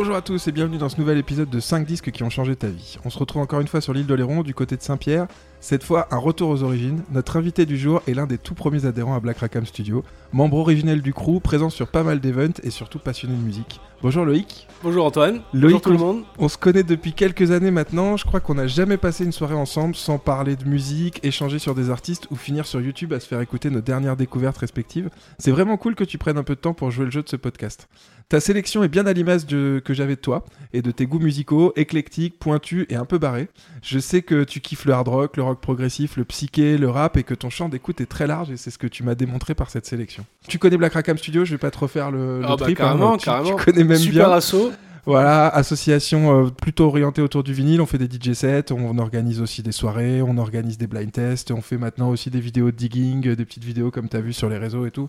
Bonjour à tous et bienvenue dans ce nouvel épisode de 5 disques qui ont changé ta vie. On se retrouve encore une fois sur l'île d'Oléron du côté de Saint-Pierre. Cette fois, un retour aux origines. Notre invité du jour est l'un des tout premiers adhérents à Black Rackham Studio, membre originel du crew, présent sur pas mal d'events et surtout passionné de musique. Bonjour Loïc. Bonjour Antoine. Loïc, Bonjour tout le monde. On se connaît depuis quelques années maintenant. Je crois qu'on n'a jamais passé une soirée ensemble sans parler de musique, échanger sur des artistes ou finir sur YouTube à se faire écouter nos dernières découvertes respectives. C'est vraiment cool que tu prennes un peu de temps pour jouer le jeu de ce podcast. Ta sélection est bien à l'image de- que j'avais de toi et de tes goûts musicaux, éclectiques, pointus et un peu barrés. Je sais que tu kiffes le hard rock, le rock progressif, le psyché, le rap et que ton champ d'écoute est très large et c'est ce que tu m'as démontré par cette sélection. Tu connais Black Rackham Studio, je vais pas te refaire le, le Ah bah trip. hein, carrément, tu, carrément. tu connais même Super bien. assaut. Voilà, association euh, plutôt orientée autour du vinyle. On fait des DJ sets, on organise aussi des soirées, on organise des blind tests, on fait maintenant aussi des vidéos de digging, des petites vidéos comme tu as vu sur les réseaux et tout.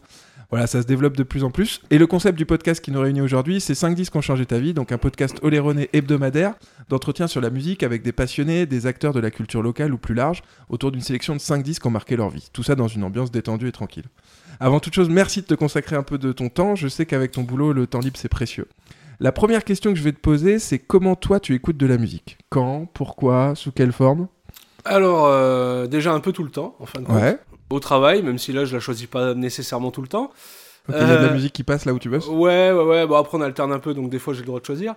Voilà, ça se développe de plus en plus. Et le concept du podcast qui nous réunit aujourd'hui, c'est 5 disques ont changé ta vie, donc un podcast oléronais hebdomadaire d'entretien sur la musique avec des passionnés, des acteurs de la culture locale ou plus large, autour d'une sélection de 5 disques qui ont marqué leur vie. Tout ça dans une ambiance détendue et tranquille. Avant toute chose, merci de te consacrer un peu de ton temps. Je sais qu'avec ton boulot, le temps libre, c'est précieux. La première question que je vais te poser, c'est comment toi tu écoutes de la musique? Quand? Pourquoi? Sous quelle forme? Alors euh, déjà un peu tout le temps, en fin de compte. Ouais. Au travail, même si là je la choisis pas nécessairement tout le temps. Il y a de la Euh, musique qui passe là où tu bosses? Ouais, ouais, ouais. Bon après on alterne un peu, donc des fois j'ai le droit de choisir.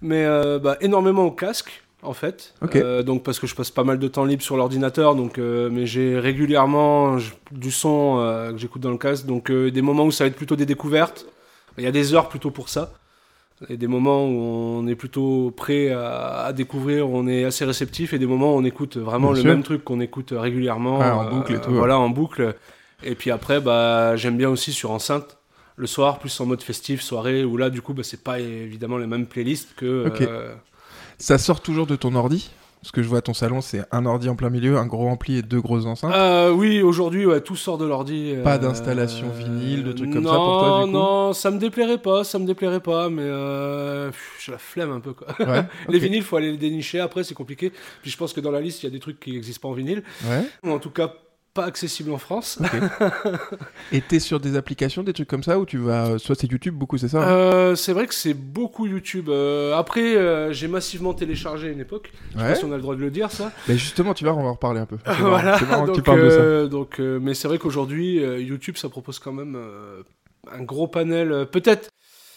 Mais euh, bah, énormément au casque. En fait, Ok. Euh, donc parce que je passe pas mal de temps libre sur l'ordinateur, donc euh, mais j'ai régulièrement du son euh, que j'écoute dans le casque, donc des moments où ça va être plutôt des découvertes. Il y a des heures plutôt pour ça. Et des moments où on est plutôt prêt à, à découvrir, où on est assez réceptif, et des moments où on écoute vraiment Bien le sûr. même truc qu'on écoute régulièrement. En boucle et tout, ouais. Voilà, en boucle. Et puis après, bah, j'aime bien aussi sur enceinte, le soir, plus en mode festif, soirée, où là, du coup, bah, c'est pas évidemment les mêmes playlists que. Euh, Ça sort toujours de ton ordi? Parce que je vois à ton salon, c'est un ordi en plein milieu, un gros ampli et deux grosses enceintes. euh, oui, aujourd'hui, ouais, tout sort de l'ordi. Pas euh, d'installation vinyle, de trucs comme ça pour toi, du coup Non, ça me déplairait pas, ça me déplairait pas, mais euh, j'ai la flemme un peu, quoi. Ouais. Les vinyles, faut aller les dénicher. Après, c'est compliqué. Puis je pense que dans la liste, il y a des trucs qui n'existent pas en vinyle. Ouais. Ou en tout cas, pas accessibles en France. Et t'es sur des applications, des trucs comme ça où tu vas. Soit c'est YouTube, beaucoup, c'est ça hein? Euh, c'est vrai que c'est beaucoup YouTube. Euh, après, euh, j'ai massivement téléchargé à une époque. Je sais Ouais. pas si on a le droit de le dire, ça. Mais justement, tu vois, on va en reparler un peu. Voilà. marrant donc, tu parles de ça. euh, donc, euh, mais c'est vrai qu'aujourd'hui, euh, YouTube, ça propose quand même euh, un gros panel. euh, Peut-être.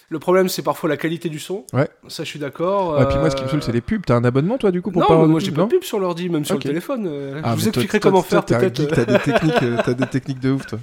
Le problème, c'est parfois la qualité du son. Ouais. Ça, je suis d'accord. Ouais, puis moi, ce qui me Euh, saoule, c'est les pubs. T'as un abonnement, toi, du coup, pour Non, pas avoir moi j'ai pas non de pub sur l'ordi, même sur le téléphone. euh, Ah, je vous expliquerai toi, comment toi, faire peut-être. T'as des techniques, euh, t'as des techniques de ouf, toi.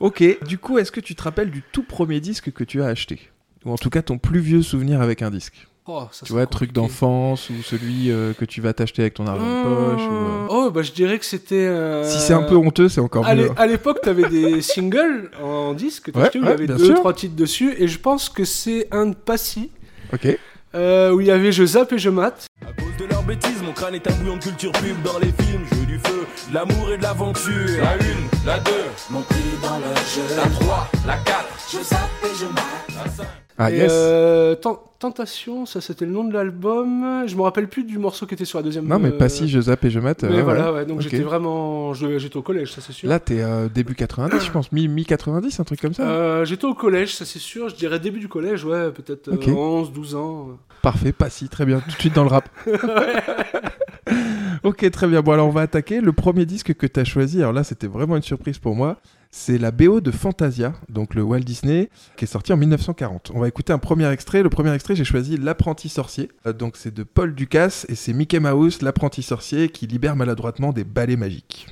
Ok. Du coup, est-ce que tu te rappelles du tout premier disque que tu as acheté? Ou en tout cas, ton plus vieux souvenir avec un disque? Oh, ça, Tu vois, truc compliqué. d'enfance ou celui euh, que tu vas t'acheter avec ton argent de poche ou, euh, Oh, bah je dirais que c'était. euh, Si c'est un peu honteux, c'est encore À mieux. à l'époque, t'avais des singles en disque, Ouais, t'achetais, où il ouais, y avait bien deux, sûr. trois titres dessus, et je pense que c'est un de Passy, Ok. euh, où il y avait Je zappe et je mate. À cause de leur bêtise, mon crâne est un bouillon de culture pub dans les films. Jeu du feu, de l'amour et de l'aventure. La une, la deux, mon prix dans le jeu. La trois, la quatre, je zappe et je mate. La cinq. Ah, et yes. euh, Ten- Tentation, ça c'était le nom de l'album. Je me rappelle plus du morceau qui était sur la deuxième. Non, mais euh, pas si je zappe et je mate. Mais euh, voilà, ouais. donc j'étais vraiment. J'étais au collège, ça c'est sûr. Là, t'es euh, début 90, je pense. Mi- Mi-90, un truc comme ça. Euh, j'étais au collège, ça c'est sûr. Je dirais début du collège, ouais, peut-être euh, Ok. 11, 12 ans. Parfait, pas si, très bien. Tout de suite dans le rap. ok, très bien. Bon, alors on va attaquer. Le premier disque que tu as choisi, alors là, c'était vraiment une surprise pour moi. C'est la BO de Fantasia, donc le Walt Disney, qui est sorti en 1940. On va écouter un premier extrait. Le premier extrait, j'ai choisi L'apprenti sorcier. Euh, donc c'est de Paul Ducasse et c'est Mickey Mouse, l'apprenti sorcier, qui libère maladroitement des balais magiques.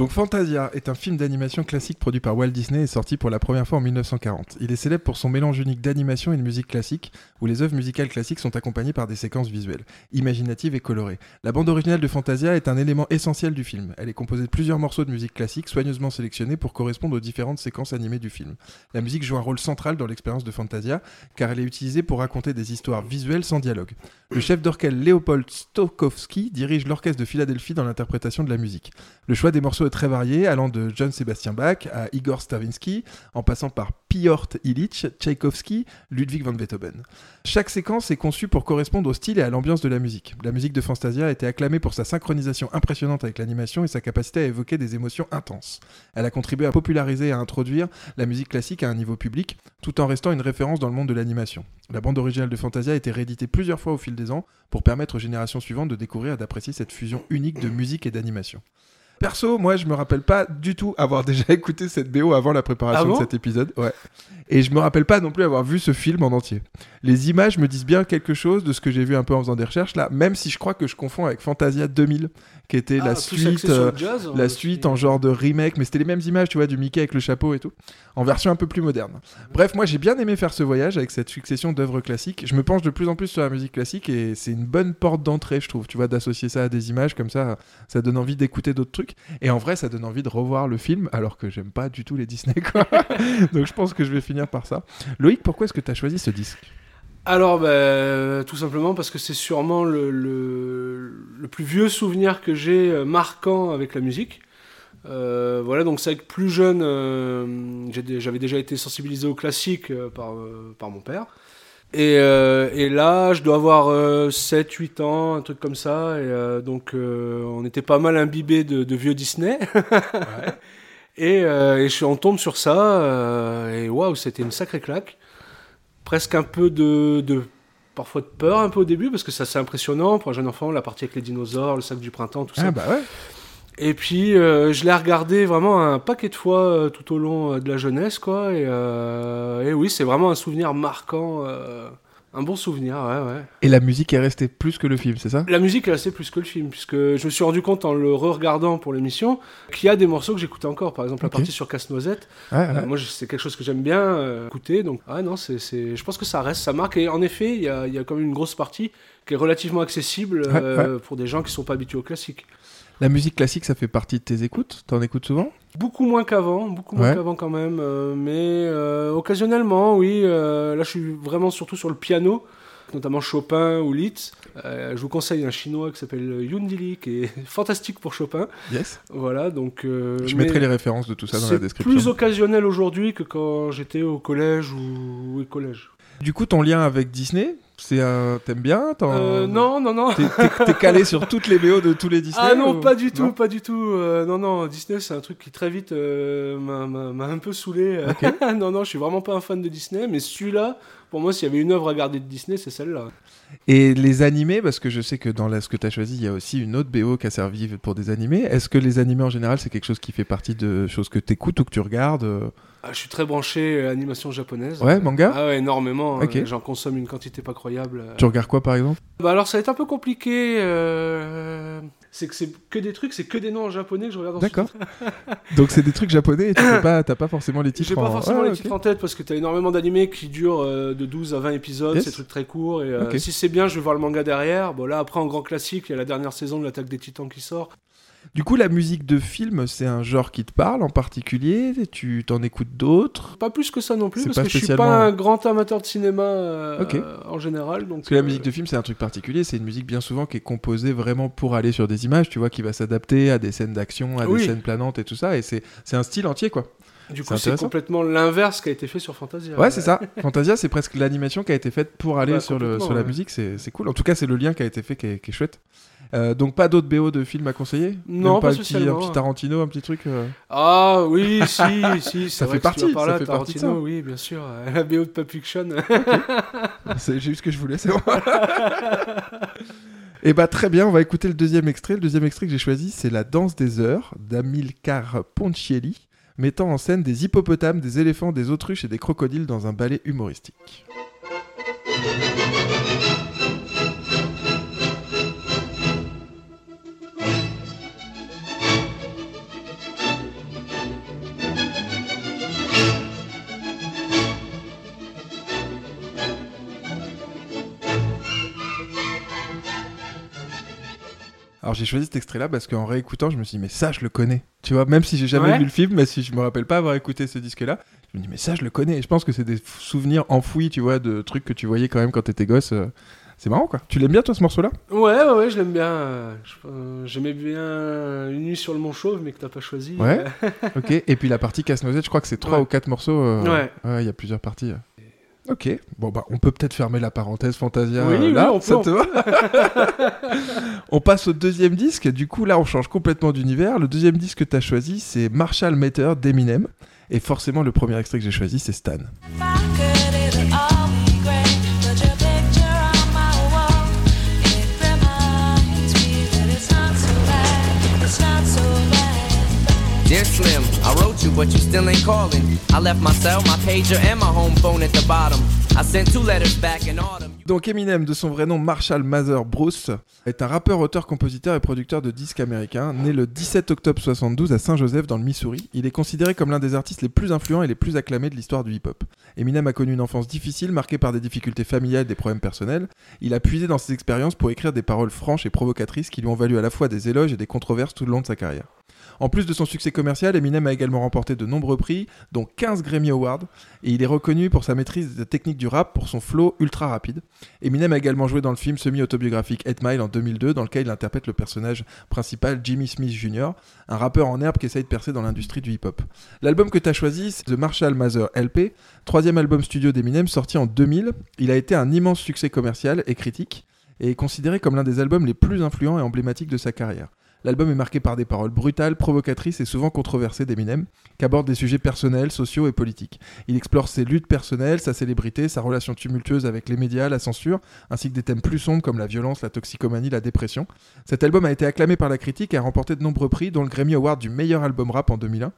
Donc Fantasia est un film d'animation classique produit par Walt Disney et sorti pour la première fois en 1940. Il est célèbre pour son mélange unique d'animation et de musique classique, où les œuvres musicales classiques sont accompagnées par des séquences visuelles, imaginatives et colorées. La bande originale de Fantasia est un élément essentiel du film. Elle est composée de plusieurs morceaux de musique classique soigneusement sélectionnés pour correspondre aux différentes séquences animées du film. La musique joue un rôle central dans l'expérience de Fantasia, car elle est utilisée pour raconter des histoires visuelles sans dialogue. Le chef d'orchestre Léopold Stokowski dirige l'orchestre de Philadelphie dans l'interprétation de la musique. Le choix des morceaux très varié, allant de John Sebastian Bach à Igor Stravinsky, en passant par Piotr Ilyich, Tchaïkovski, Ludwig van Beethoven. Chaque séquence est conçue pour correspondre au style et à l'ambiance de la musique. La musique de Fantasia a été acclamée pour sa synchronisation impressionnante avec l'animation et sa capacité à évoquer des émotions intenses. Elle a contribué à populariser et à introduire la musique classique à un niveau public, tout en restant une référence dans le monde de l'animation. La bande originale de Fantasia a été rééditée plusieurs fois au fil des ans pour permettre aux générations suivantes de découvrir et d'apprécier cette fusion unique de musique et d'animation. Perso, moi, je me rappelle pas du tout avoir déjà écouté cette BO avant la préparation Ah bon de cet épisode. Ouais. Et je me rappelle pas non plus avoir vu ce film en entier. Les images me disent bien quelque chose de ce que j'ai vu un peu en faisant des recherches là, même si je crois que je confonds avec Fantasia 2000, qui était Ah, la plus suite, euh, jazz, la euh, suite en genre de remake, mais c'était les mêmes images, tu vois, du Mickey avec le chapeau et tout, en version un peu plus moderne. Bref, moi j'ai bien aimé faire ce voyage avec cette succession d'œuvres classiques. Je me penche de plus en plus sur la musique classique et c'est une bonne porte d'entrée, je trouve, tu vois, d'associer ça à des images comme ça, ça donne envie d'écouter d'autres trucs. Et en vrai, ça donne envie de revoir le film, alors que j'aime pas du tout les Disney, quoi. Donc je pense que je vais finir par ça. Loïc, pourquoi est-ce que tu as choisi ce disque? Alors, bah, tout simplement parce que c'est sûrement le, le, le plus vieux souvenir que j'ai euh, marquant avec la musique. Euh, voilà, donc c'est vrai que plus jeune, euh, j'avais déjà été sensibilisé au classique euh, par, par mon père. Et, et là, je dois avoir 7-8 ans, un truc comme ça. Et donc, on était pas mal imbibés de, de vieux Disney. et, et je, on tombe sur ça. et waouh, c'était une sacrée claque. Presque un peu de, de- Parfois de peur un peu au début, parce que c'est assez impressionnant pour un jeune enfant, la partie avec les dinosaures, le sac du printemps, tout ça. Ah bah ouais. Et puis, euh, je l'ai regardé vraiment un paquet de fois euh, tout au long euh, de la jeunesse, quoi. Et, et oui, c'est vraiment un souvenir marquant, un bon souvenir, ouais, ouais. Et la musique est restée plus que le film, c'est ça? La musique est assez plus que le film, puisque je me suis rendu compte en le re-regardant pour l'émission qu'il y a des morceaux que j'écoutais encore. Par exemple, la partie sur Casse-Noisette. Ouais, ouais. Euh, moi, c'est quelque chose que j'aime bien euh, écouter. Donc, ah non, c'est, c'est, je pense que ça reste, ça marque. Et en effet, il y a, y a quand même une grosse partie qui est relativement accessible euh, pour des gens qui sont pas habitués au classique. La musique classique, ça fait partie de tes écoutes? T'en écoutes souvent? Beaucoup moins qu'avant, beaucoup moins Ouais. qu'avant quand même, euh, mais euh, occasionnellement, oui. euh, là, je suis vraiment surtout sur le piano, notamment Chopin ou Liszt. Je vous conseille un chinois qui s'appelle Yoon Dili, qui est fantastique pour Chopin. Yes. Voilà, donc. Je mettrai les références de tout ça dans la C'est description. plus occasionnel aujourd'hui que quand j'étais au collège ou au collège. Du coup, ton lien avec Disney, c'est un... t'aimes bien Euh, non, non, non. T'es, calé sur toutes les BO de tous les Disney Ah non, ou- pas du tout, Non pas du tout. Euh, non, non, Disney, c'est un truc qui très vite euh, m'a un peu saoulé. non, non, je suis vraiment pas un fan de Disney, mais celui-là, pour moi, s'il y avait une œuvre à garder de Disney, c'est celle-là. Et les animés, parce que je sais que dans la, ce que tu as choisi, il y a aussi une autre BO qui a servi pour des animés. Est-ce que les animés en général, c'est quelque chose qui fait partie de choses que tu écoutes ou que tu regardes euh Ah, je suis très branché euh, animation japonaise. Ouais, manga Ah ouais, énormément. Euh, J'en consomme une quantité pas croyable. Tu regardes quoi par exemple? Bah alors, ça va être un peu compliqué. euh, C'est que c'est que des trucs, c'est que des noms en japonais que je regarde en D'accord. Donc c'est des trucs japonais et tu pas, t'as pas forcément les titres J'ai pas en- forcément Ouais, les titres en tête parce que t'as énormément d'animés qui durent euh, de 12 à 20 épisodes, Yes. c'est des trucs très courts. Et euh, si c'est bien, je vais voir le manga derrière. Bon, là, après, en grand classique, il y a la dernière saison de l'attaque des titans qui sort. Du coup, la musique de film, c'est un genre qui te parle en particulier Tu t'en écoutes d'autres? Pas plus que ça non plus parce que je suis spécialement- pas un grand amateur de cinéma euh, euh, en général. Donc, Parce que la euh, musique de film, c'est un truc particulier. C'est une musique bien souvent qui est composée vraiment pour aller sur des images, tu vois, qui va s'adapter à des scènes d'action, à Oui. des scènes planantes et tout ça. Et c'est un style entier, quoi. Du coup, c'est complètement l'inverse qui a été fait sur Fantasia. Ouais, c'est ça. Fantasia, c'est presque l'animation qui a été faite pour aller Ouais, sur, le, sur la ouais. musique. C'est c'est cool. En tout cas, c'est le lien qui a été fait qui est, qui est chouette. Euh, donc, pas d'autres BO de films à conseiller Non, Même pas un petit, un petit Tarantino, un petit truc euh Ah oui, si, si, Ça fait partie, par là, ça fait partie de Tarantino, ça. oui, bien sûr. euh, La BO de Pulp Fiction. C'est juste ce que je voulais, c'est bon. Et bah très bien, on va écouter le deuxième extrait. Le deuxième extrait que j'ai choisi, c'est La danse des heures d'Amilcar Ponchielli, mettant en scène des hippopotames, des éléphants, des autruches et des crocodiles dans un ballet humoristique. Alors j'ai choisi cet extrait-là parce qu'en réécoutant, je me suis dit, mais ça, je le connais. Tu vois, même si j'ai jamais Ouais. vu le film, mais si je me rappelle pas avoir écouté ce disque-là, je me dis, mais ça, je le connais. Et je pense que c'est des souvenirs enfouis, tu vois, de trucs que tu voyais quand même quand t'étais gosse. euh, C'est marrant, quoi. Tu l'aimes bien, toi, ce morceau-là? Ouais, ouais, ouais, je l'aime bien. euh, euh, J'aimais bien Une nuit sur le Mont Chauve, mais que t'as pas choisi. Ouais. Euh, Ok. Et puis la partie casse-noisette, je crois que c'est trois Ouais. ou quatre morceaux. euh, Ouais. il y a plusieurs parties. Ok. Bon, bah, on peut peut-être fermer la parenthèse Fantasia Oui, euh, oui, là. on peut, ça on te va On passe au deuxième disque. Du coup, là, on change complètement d'univers. Le deuxième disque que tu as choisi, c'est Marshall Matter d'Eminem. Et forcément, le premier extrait que j'ai choisi, c'est Stan. Dear Slim, But you still ain't calling. I left my my pager, and my home phone at the bottom. I sent two letters back in autumn. Donc Eminem, de son vrai nom Marshall Mather Bruce, est un rappeur, auteur, compositeur et producteur de disques américain, né le 17 octobre 72 à Saint-Joseph dans le Missouri. Il est considéré comme l'un des artistes les plus influents et les plus acclamés de l'histoire du hip-hop. Eminem a connu une enfance difficile, marquée par des difficultés familiales et des problèmes personnels. Il a puisé dans ses expériences pour écrire des paroles franches et provocatrices qui lui ont valu à la fois des éloges et des controverses tout le long de sa carrière. En plus de son succès commercial, Eminem a également remporté de nombreux prix, dont 15 Grammy Awards, et il est reconnu pour sa maîtrise des techniques du rap pour son flow ultra rapide. Eminem a également joué dans le film semi-autobiographique 8 Mile en 2002, dans lequel il interprète le personnage principal Jimmy Smith Jr., un rappeur en herbe qui essaye de percer dans l'industrie du hip-hop. L'album que tu as choisi, c'est The Marshall Mather LP, troisième album studio d'Eminem sorti en 2000. Il a été un immense succès commercial et critique, et est considéré comme l'un des albums les plus influents et emblématiques de sa carrière. L'album est marqué par des paroles brutales, provocatrices et souvent controversées d'Eminem, qui abordent des sujets personnels, sociaux et politiques. Il explore ses luttes personnelles, sa célébrité, sa relation tumultueuse avec les médias, la censure, ainsi que des thèmes plus sombres comme la violence, la toxicomanie, la dépression. Cet album a été acclamé par la critique et a remporté de nombreux prix, dont le Grammy Award du meilleur album rap en 2001.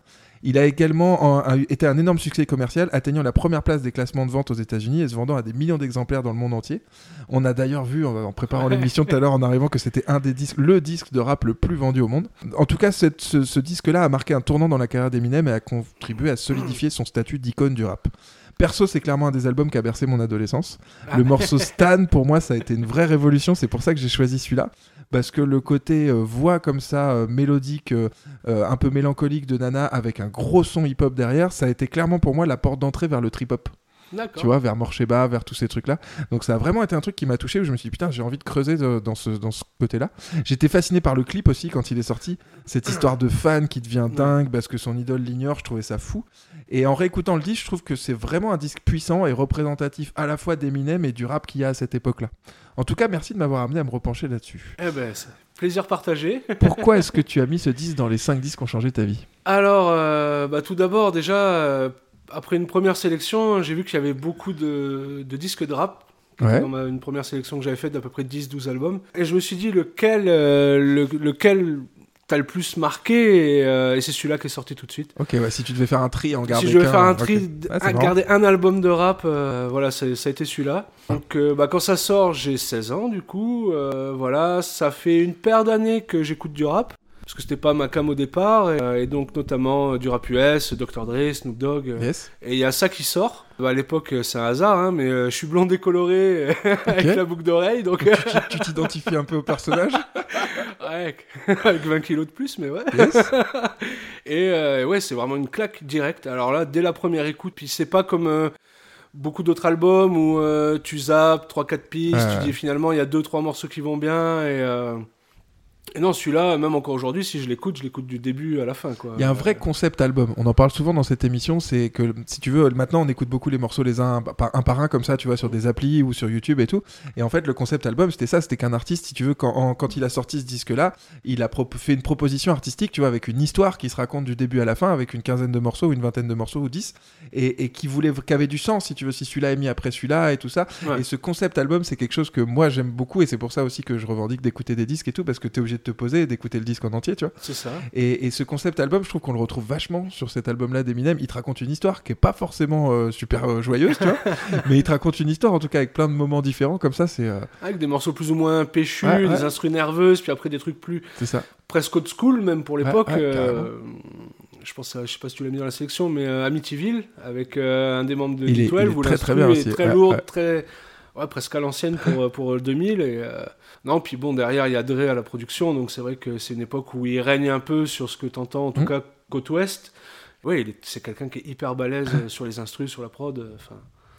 Il a également été un énorme succès commercial, atteignant la première place des classements de vente aux États-Unis et se vendant à des millions d'exemplaires dans le monde entier. On a d'ailleurs vu en, en préparant l'émission tout à l'heure en arrivant que c'était un des disques, le disque de rap le plus vendu au monde. En tout cas, cette- ce, ce disque-là a marqué un tournant dans la carrière d'Eminem et a contribué à solidifier son statut d'icône du rap. Perso, c'est clairement un des albums qui a bercé mon adolescence. Le morceau Stan, pour moi, ça a été une vraie révolution. C'est pour ça que j'ai choisi celui-là. Parce que le côté euh, voix comme ça, euh, mélodique, euh, un peu mélancolique de Nana, avec un gros son hip-hop derrière, ça a été clairement pour moi la porte d'entrée vers le trip-hop. Tu vois, vers Morcheba, vers tous ces trucs-là. Donc ça a vraiment été un truc qui m'a touché où je me suis dit putain, j'ai envie de creuser de- dans ce, dans ce côté-là. J'étais fasciné par le clip aussi quand il est sorti. Cette histoire de fan qui devient dingue parce que son idole l'ignore, je trouvais ça fou. Et en réécoutant le disque, je trouve que c'est vraiment un disque puissant et représentatif à la fois d'Eminem et du rap qu'il y a à cette époque-là. En tout cas, merci de m'avoir amené à me repencher là-dessus. Eh ben, plaisir partagé. Pourquoi est-ce que tu as mis ce disque dans les 5 disques qui ont changé ta vie? Alors, euh, bah, tout d'abord, déjà, euh, après une première sélection, j'ai vu qu'il y avait beaucoup de, de disques de rap. qui. Dans ma- une première sélection que j'avais faite d'à peu près 10-12 albums. Et je me suis dit lequel, euh, le- lequel t'as le plus marqué, et, euh, et c'est celui-là qui est sorti tout de suite. Ok, ouais, si tu devais faire un tri en garder si je devais qu'un, faire un tri, un- garder un album de rap, euh, voilà, ça a été celui-là. Donc, euh, bah, quand ça sort, j'ai 16 ans, du coup. voilà, ça fait une paire d'années que j'écoute du rap. Parce que c'était pas ma cam au départ. Et, euh, et donc, notamment euh, du rap US, Dr. Dre, Snoop Dogg. euh, Yes. Et il y a ça qui sort. Bah, à l'époque, c'est un hasard, hein, mais euh, je suis blond décoloré avec la boucle d'oreille. Donc, Tu t'identifies un peu au personnage ouais, avec 20 kilos de plus, mais ouais. Yes. Et euh, ouais, c'est vraiment une claque directe. Alors là, dès la première écoute, puis c'est pas comme euh, beaucoup d'autres albums où tu zappes 3-4 pistes, tu dis finalement il y a 2-3 morceaux qui vont bien. Et, et non, celui-là, même encore aujourd'hui, si je l'écoute, je l'écoute du début à la fin. Quoi. Il y a un vrai concept album. On en parle souvent dans cette émission. C'est que, si tu veux, maintenant on écoute beaucoup les morceaux les uns par, un par un comme ça, tu vois, sur des applis ou sur YouTube et tout. Et en fait, le concept album, c'était ça. C'était qu'un artiste, si tu veux, quand, en- quand il a sorti ce disque-là, il a fait une proposition artistique, tu vois, avec une histoire qui se raconte du début à la fin, avec une quinzaine de morceaux, une vingtaine de morceaux ou dix, et, et qui voulait, qui avait du sens, si tu veux, si celui-là est mis après celui-là et tout ça. Ouais. Et ce concept album, c'est quelque chose que moi j'aime beaucoup, et c'est pour ça aussi que je revendique d'écouter des disques et tout, parce que t'es obligé de te poser et d'écouter le disque en entier, tu vois. C'est ça. Et, et ce concept album, je trouve qu'on le retrouve vachement sur cet album-là d'Eminem. Il te raconte une histoire qui est pas forcément euh, super euh, joyeuse, tu vois, mais il te raconte une histoire en tout cas avec plein de moments différents comme ça. C'est euh, Avec des morceaux plus ou moins péchus, Ouais, ouais. des instruments nerveuses, puis après des trucs plus c'est ça. presque old school, même pour l'époque. Ouais, je pense, à- je sais pas si tu l'as mis dans la sélection, mais Amityville avec un des membres de Il est- D12 il est où très, très bien est aussi. très lourd, très ouais, presque à l'ancienne pour, pour le 2000. Et, euh, non, puis bon, derrière, il y a Dre à la production, donc c'est vrai que c'est une époque où il règne un peu sur ce que t'entends, en tout Mm. cas côte ouest. Oui, c'est quelqu'un qui est hyper balèze euh, sur les instrus, sur la prod. euh,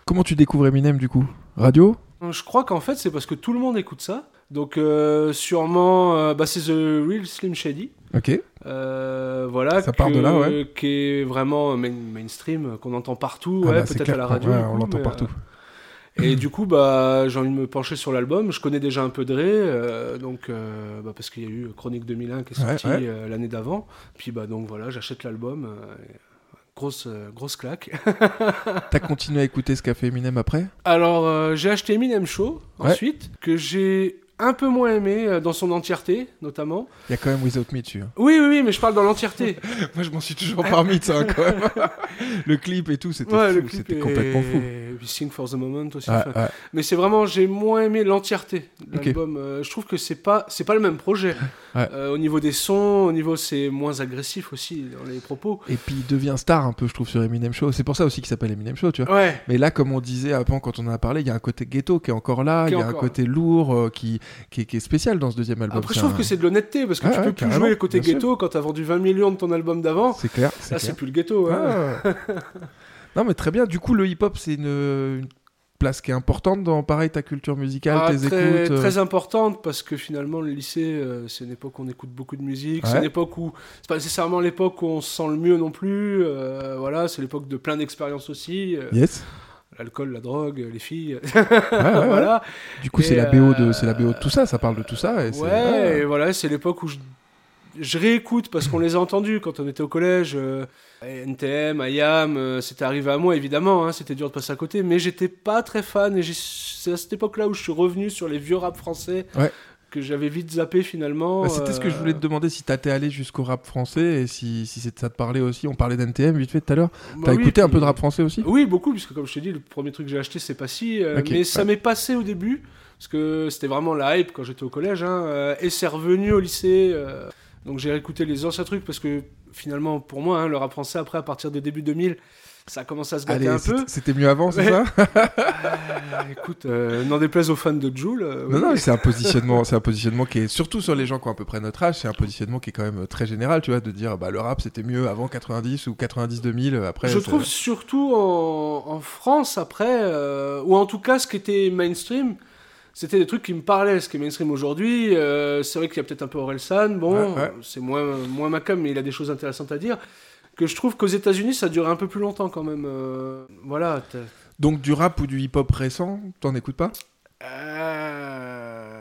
Comment tu découvres Eminem du coup? Radio? Je crois qu'en fait, c'est parce que tout le monde écoute ça. Donc, euh, sûrement, euh, bah, c'est The Real Slim Shady. Ok. Euh, voilà, Ça part de là, ouais. qui est vraiment main- mainstream, qu'on entend partout, Ah ouais, bah, peut-être à la radio. ouais, on l'entend partout. Et du coup, bah, j'ai envie de me pencher sur l'album. Je connais déjà un peu Dre, euh, donc euh, bah, parce qu'il y a eu Chronique 2001 qui est sorti ouais. euh, l'année d'avant. Puis bah donc voilà, j'achète l'album. grosse grosse claque. T'as continué à écouter ce qu'a fait Eminem après? Alors j'ai acheté Eminem Show Ouais. ensuite que j'ai un peu moins aimé dans son entièreté notamment. Il y a quand même Without Me dessus. Oui oui oui, mais je parle dans l'entièreté. Moi je m'en suis toujours parmi ça quand même. le clip et tout, c'était Ouais, complètement fou. Sing for the Moment aussi. Ouais, enfin, ouais. Mais c'est vraiment, j'ai moins aimé l'entièreté de l'album. Euh, je trouve que c'est pas, c'est pas le même projet. Ouais. Euh, au niveau des sons, au niveau c'est moins agressif aussi dans les propos. Et puis il devient star un peu, je trouve, sur Eminem Show. C'est pour ça aussi qu'il s'appelle Eminem Show, tu vois. Mais là, comme on disait avant, quand on en a parlé, il y a un côté ghetto qui est encore là, il y a un côté lourd euh, qui, qui, est, qui est spécial dans ce deuxième album. Après, je trouve un- que c'est de l'honnêteté parce que tu peux plus jouer le côté bien sûr. ghetto quand t'as vendu 20 millions de ton album d'avant. C'est clair, Là, c'est plus le ghetto. hein. Ah. non, mais très bien. Du coup, le hip-hop, c'est une, une place qui est importante dans, pareil, ta culture musicale, Ah, tes très, écoutes. euh, très importante parce que finalement le lycée euh, c'est une époque où on écoute beaucoup de musique, c'est une époque où c'est pas nécessairement l'époque où on se sent le mieux non plus, euh, voilà c'est l'époque de plein d'expériences aussi, euh, Yes. l'alcool, la drogue, les filles, Ouais, ouais, ouais. voilà. Du coup, c'est Et, la BO de, c'est la BO de tout ça. Ça parle de tout ça. Et c'est- Ouais, et ah. voilà, c'est l'époque où je, je réécoute parce qu'on les a entendus quand on était au collège. euh, NTM, IAM, euh, c'était arrivé à moi évidemment, hein, c'était dur de passer à côté, mais j'étais pas très fan et c'est à cette époque-là où je suis revenu sur les vieux rap français Ouais. que j'avais vite zappé finalement. Bah, C'était ce que je voulais te euh, demander si t'étais allé jusqu'au rap français et si, si ça te parlait aussi. On parlait d'NTM vite fait tout à l'heure. bah T'as oui, écouté un peu de rap français aussi? Oui, beaucoup, puisque comme je t'ai dit, le premier truc que j'ai acheté c'est pas si, euh, Ok, mais ça m'est passé au début parce que c'était vraiment la hype quand j'étais au collège, hein, et c'est revenu au lycée. euh, donc j'ai réécouté les anciens trucs parce que finalement, pour moi, hein, le rap français après, à partir des débuts 2000, ça a commencé à se gâter Allez, un peu. c'était- mieux avant, c'est ça Euh, écoute, euh, n'en déplaise aux fans de Joule. euh, Non, oui. non, c'est un positionnement, c'est un positionnement qui est surtout sur les gens qui ont à peu près notre âge, c'est un positionnement qui est quand même très général, tu vois, de dire bah le rap c'était mieux avant 90 ou 90 2000 après. je trouve surtout en, en France après, euh, ou en tout cas ce qui était mainstream, c'était des trucs qui me parlaient. Ce qui est mainstream aujourd'hui, euh, c'est vrai qu'il y a peut-être un peu Orelsan, bon, Ouais, ouais. c'est moins, moins ma cam, mais il a des choses intéressantes à dire. Que je trouve qu'aux États-Unis, ça durait un peu plus longtemps quand même. euh, voilà. Donc du rap ou du hip-hop récent, t'en écoutes pas? Euh,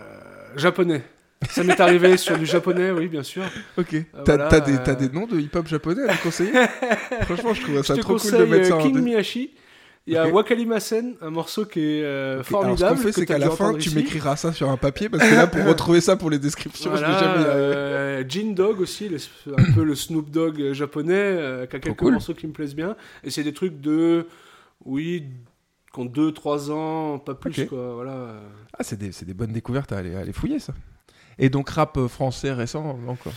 Japonais. Ça m'est arrivé sur du japonais, oui, bien sûr. Ok. Euh, T'as voilà, des, t'as des noms de hip-hop japonais à nous conseiller? Franchement, je trouve ça je te trop cool de mettre ça en King. Miyashi. Il y a Ok. Wakalimasen, un morceau qui est euh, Ok, Alors, formidable. ce qu'on fait, c'est qu'à la fin, tu m'écriras ça sur un papier parce que là, pour retrouver ça pour les descriptions, Voilà, je jamais euh, Gin Dog aussi, le- un peu le Snoop Dogg euh, japonais, euh, qui a quelques cool. morceaux qui me plaisent bien. Et c'est des trucs de. Oui, qui ont 2-3 ans, pas plus, quoi. Voilà. Ah, c'est des, c'est des bonnes découvertes à aller, à aller fouiller, ça. Et donc, rap euh, français récent, encore.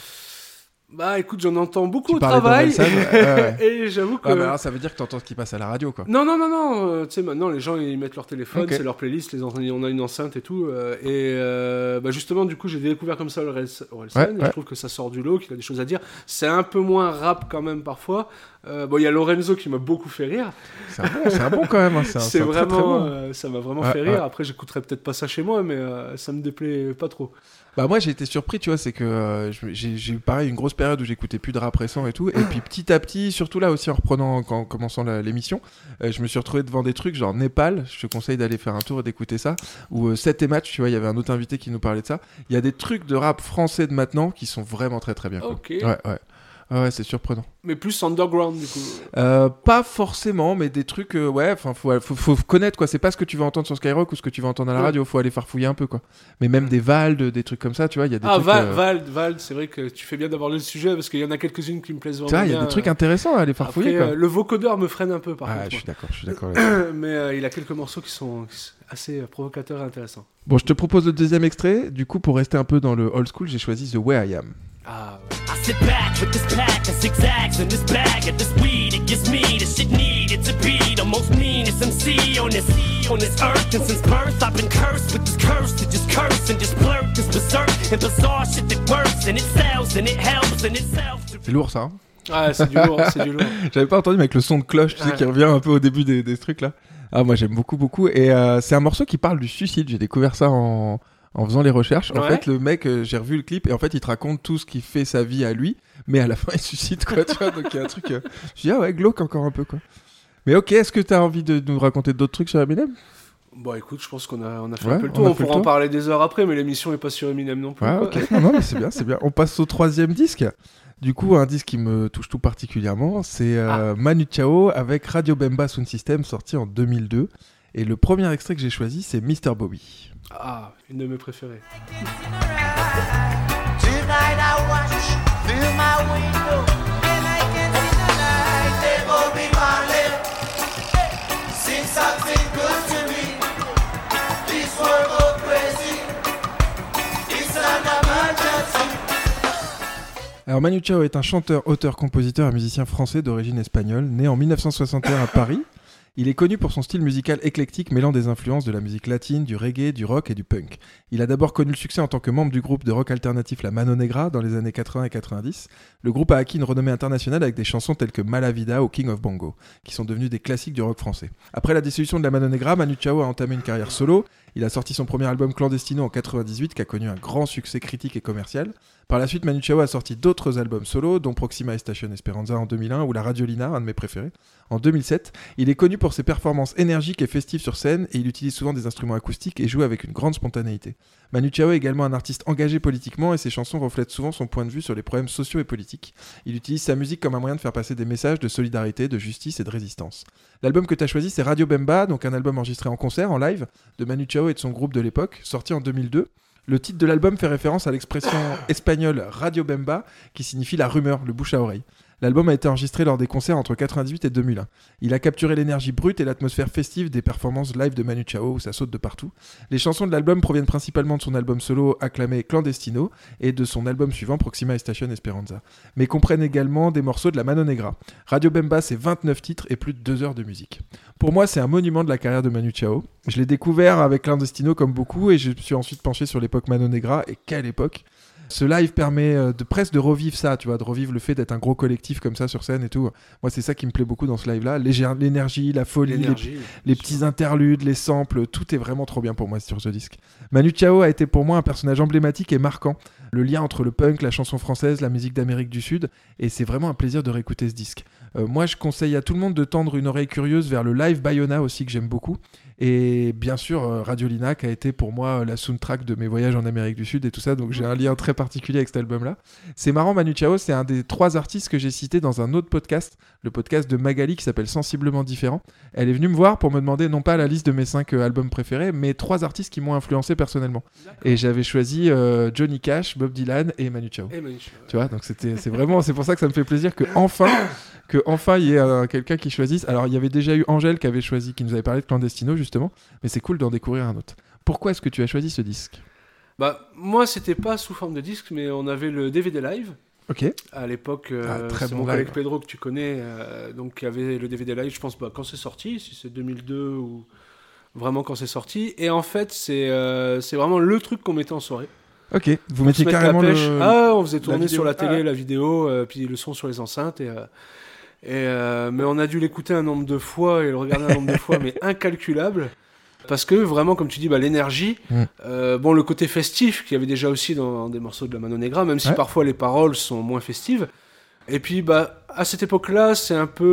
Bah écoute, j'en entends beaucoup Tu au travail. ouais, et j'avoue que. Ouais, mais alors, ça veut dire que t'entends ce qui passe à la radio, quoi. Non, non, non, non. euh, tu sais, maintenant, les gens, ils mettent leur téléphone, c'est leur playlist, les on a une enceinte et tout. euh, et euh, bah, justement, du coup, j'ai découvert comme ça Orelsan. Ouais, et. Je trouve que ça sort du lot, qu'il a des choses à dire. C'est un peu moins rap quand même parfois. Euh, bon, il y a Lorenzo qui m'a beaucoup fait rire. C'est un, bon, c'est un bon quand même. hein, C'est un très, très vraiment, bon. ça m'a vraiment fait rire. Après, j'écouterai peut-être pas ça chez moi, mais ça me déplaît pas trop. Bah moi j'ai été surpris, tu vois, c'est que euh, j'ai eu pareil une grosse période où j'écoutais plus de rap récent et tout, et puis petit à petit, surtout là aussi en reprenant, quand, en commençant l'émission, euh, je me suis retrouvé devant des trucs genre Népal, je te conseille d'aller faire un tour et d'écouter ça, ou euh, 7 et match, tu vois, il y avait un autre invité qui nous parlait de ça. Il y a des trucs de rap français de maintenant qui sont vraiment très très bien. quoi. Ok. Ouais, ouais. Ouais, c'est surprenant. Mais plus underground, du coup. Euh, pas forcément, mais des trucs, euh, ouais, enfin, faut, faut, faut connaître quoi. C'est pas ce que tu vas entendre sur Skyrock ou ce que tu vas entendre à la radio. Faut aller farfouiller un peu quoi. Mais même des Vald, des trucs comme ça, tu vois, il y a des Ah, trucs. Euh, Vald, Vald, c'est vrai que tu fais bien d'aborder le sujet parce qu'il y en a quelques-unes qui me plaisent vraiment il y a des trucs intéressants à aller farfouiller Après, quoi. le vocodeur me freine un peu, par Ah, contre. je suis d'accord, je suis d'accord. Mais il a quelques morceaux qui sont assez provocateurs et intéressants. bon, je te propose le deuxième extrait. Du coup, pour rester un peu dans le old school, j'ai choisi The Way I Am. Ah, ouais. I sit back with this pack of zigzags and this bag of this weed. It gives me the shit needed to be the most meanest MC on this on this earth. And since birth, I've been cursed with this curse to just curse and just blurt this berserk and bizarre shit that works and it sells and it helps and itself. C'est lourd ça. hein Ah, c'est du lourd, c'est du lourd. J'avais pas entendu, mais avec le son de cloche, tu sais, Ouais. qui revient un peu au début des, des trucs là. Ah, moi j'aime beaucoup, beaucoup. Et euh, c'est un morceau qui parle du suicide. J'ai découvert ça en, en faisant les recherches. En fait, le mec, euh, j'ai revu le clip et en fait, il te raconte tout ce qui fait sa vie à lui, mais à la fin, il se suicide quoi, tu vois. Donc il y a un truc. euh, Je dis, ah ouais, glauque encore un peu quoi. Mais ok, est-ce que t'as envie de nous raconter d'autres trucs sur Eminem? Bon, écoute, je pense qu'on a, on a fait Ouais, un peu le on tour. On, le pourra en parler des heures après, mais l'émission est pas sur Eminem non plus. Ouais, quoi. ok. Non, non, mais c'est bien, c'est bien. On passe au troisième disque. Du coup, un disque qui me touche tout particulièrement, c'est euh, Ah. Manu Chao avec Radio Bemba Sound System, sorti en 2002. Et le premier extrait que j'ai choisi, c'est Mr. Bobby. Ah, une de mes préférées. Alors Manu Chao est un chanteur, auteur, compositeur et musicien français d'origine espagnole, né en 1961 à Paris. Il est connu pour son style musical éclectique mêlant des influences de la musique latine, du reggae, du rock et du punk. Il a d'abord connu le succès en tant que membre du groupe de rock alternatif La Mano Negra dans les années 80 et 90. Le groupe a acquis une renommée internationale avec des chansons telles que Malavida ou King of Bongo, qui sont devenues des classiques du rock français. Après la dissolution de La Mano Negra, Manu Chao a entamé une carrière solo. Il a sorti son premier album Clandestino en 98 qui a connu un grand succès critique et commercial. Par la suite, Manu Chao a sorti d'autres albums solo, dont Proxima et Station Esperanza en 2001 ou La Radiolina, un de mes préférés, en 2007. Il est connu pour ses performances énergiques et festives sur scène et il utilise souvent des instruments acoustiques et joue avec une grande spontanéité. Manu Chao est également un artiste engagé politiquement et ses chansons reflètent souvent son point de vue sur les problèmes sociaux et politiques. Il utilise sa musique comme un moyen de faire passer des messages de solidarité, de justice et de résistance. L'album que tu as choisi, c'est Radio Bemba, donc un album enregistré en concert, en live, de Manu Chao et de son groupe de l'époque, sorti en 2002. Le titre de l'album fait référence à l'expression espagnole Radio Bemba, qui signifie la rumeur, le bouche à oreille. L'album a été enregistré lors des concerts entre 98 et 2001. Il a capturé l'énergie brute et l'atmosphère festive des performances live de Manu Chao où ça saute de partout. Les chansons de l'album proviennent principalement de son album solo acclamé Clandestino et de son album suivant Proxima Station Esperanza, mais comprennent également des morceaux de la Mano Negra. Radio Bemba, c'est 29 titres et plus de 2 heures de musique. Pour moi, c'est un monument de la carrière de Manu Chao. Je l'ai découvert avec Clandestino comme beaucoup et je me suis ensuite penché sur l'époque Mano Negra et quelle époque ce live permet euh, de presque de revivre ça, tu vois, de revivre le fait d'être un gros collectif comme ça sur scène et tout. Moi, c'est ça qui me plaît beaucoup dans ce live-là. L'énergie, la folie, les petits interludes, les samples, tout est vraiment trop bien pour moi sur ce disque. Manu Chao a été pour moi un personnage emblématique et marquant. Le lien entre le punk, la chanson française, la musique d'Amérique du Sud, et c'est vraiment un plaisir de réécouter ce disque. Euh, moi, je conseille à tout le monde de tendre une oreille curieuse vers le live Bayona aussi que j'aime beaucoup. Et bien sûr, euh, Radiolina qui a été pour moi euh, la soundtrack de mes voyages en Amérique du Sud et tout ça, donc j'ai un lien très particulier avec cet album-là. C'est marrant, Manu Chao, c'est un des trois artistes que j'ai cité dans un autre podcast, le podcast de Magali qui s'appelle Sensiblement Différent. Elle est venue me voir pour me demander non pas la liste de mes cinq euh, albums préférés, mais trois artistes qui m'ont influencé personnellement. Et j'avais choisi euh, Johnny Cash, Bob Dylan et Manu Chao. Manu Chao. Tu vois, donc c'était, c'est vraiment, c'est pour ça que ça me fait plaisir que enfin, que enfin il y ait euh, quelqu'un qui choisisse. Alors il y avait déjà eu Angèle qui avait choisi, qui nous avait parlé de Clandestino justement, mais c'est cool d'en découvrir un autre. Pourquoi est-ce que tu as choisi ce disque? Bah, moi, c'était pas sous forme de disque, mais on avait le DVD live. Ok. À l'époque, euh, Ah, très c'est bon mon live. collègue Pedro que tu connais, euh, donc qui avait le DVD live, je pense, bah, quand c'est sorti, si c'est 2002 ou vraiment quand c'est sorti. Et en fait, c'est euh, c'est vraiment le truc qu'on mettait en soirée. Ok. Vous Pour mettiez carrément la le. pêche. Ah, on faisait tourner sur la télé Ah. la vidéo, euh, puis le son sur les enceintes. Et, euh, et, euh, mais on a dû l'écouter un nombre de fois et le regarder un nombre de fois, mais incalculable. Parce que vraiment, comme tu dis, bah, l'énergie, Mm. euh, bon, le côté festif qu'il y avait déjà aussi dans des morceaux de la Mano Negra, même si Ouais. parfois les paroles sont moins festives. Et puis, bah, à cette époque-là, c'est un peu,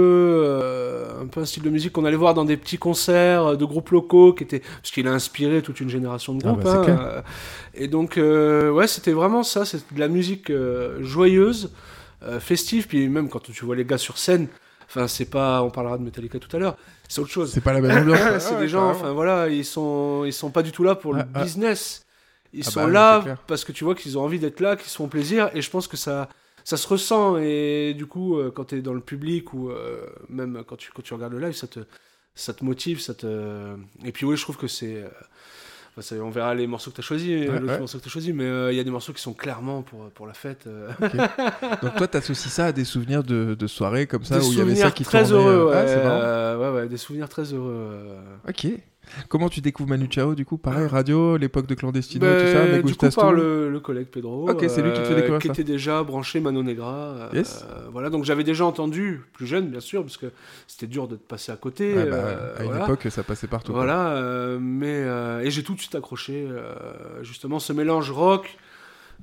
euh, un peu un style de musique qu'on allait voir dans des petits concerts de groupes locaux, qui étaient, parce qu'il a inspiré toute une génération de Ah groupes. bah, hein, et donc, ouais, c'était vraiment ça, c'est de la musique joyeuse, euh, festive, puis même quand tu vois les gars sur scène, enfin, c'est pas, on parlera de Metallica tout à l'heure, c'est autre chose. C'est pas la même ambiance. c'est Ah des ouais, gens, enfin voilà, ils sont, ils sont pas du tout là pour Ah, le ah. business. Ils Ah sont bah là parce que tu vois qu'ils ont envie d'être là, qu'ils se font plaisir, et je pense que ça, ça se ressent. Et du coup, euh, quand tu es dans le public ou euh, même quand tu, quand tu regardes le live, ça te, ça te motive, ça te. Et puis oui, je trouve que c'est. Euh, Enfin, ça, on verra les morceaux que tu as choisis, Ouais, ouais. morceau que tu as choisi, mais euh, il y a des morceaux qui sont clairement pour, pour la fête. euh. Donc toi, t'associes ça à des souvenirs de, de soirées comme ça des où il y avait ça qui très tournait, heureux, euh, ouais, ah, euh, ouais, ouais, des souvenirs très heureux. euh. Ok. Comment tu découvres Manu Chao du coup? Pareil, radio, l'époque de clandestino, Ben, tout ça, Me du coup, par le, le collègue Pedro, Ok, c'est lui qui te fait euh, découvrir qui ça. était déjà branché Mano Negra. euh, Yes. euh, voilà, donc j'avais déjà entendu, plus jeune bien sûr, parce que c'était dur de te passer à côté. Ouais, bah, euh, à une voilà. époque, ça passait partout. Voilà, euh, mais euh, et j'ai tout de suite accroché euh, justement ce mélange rock,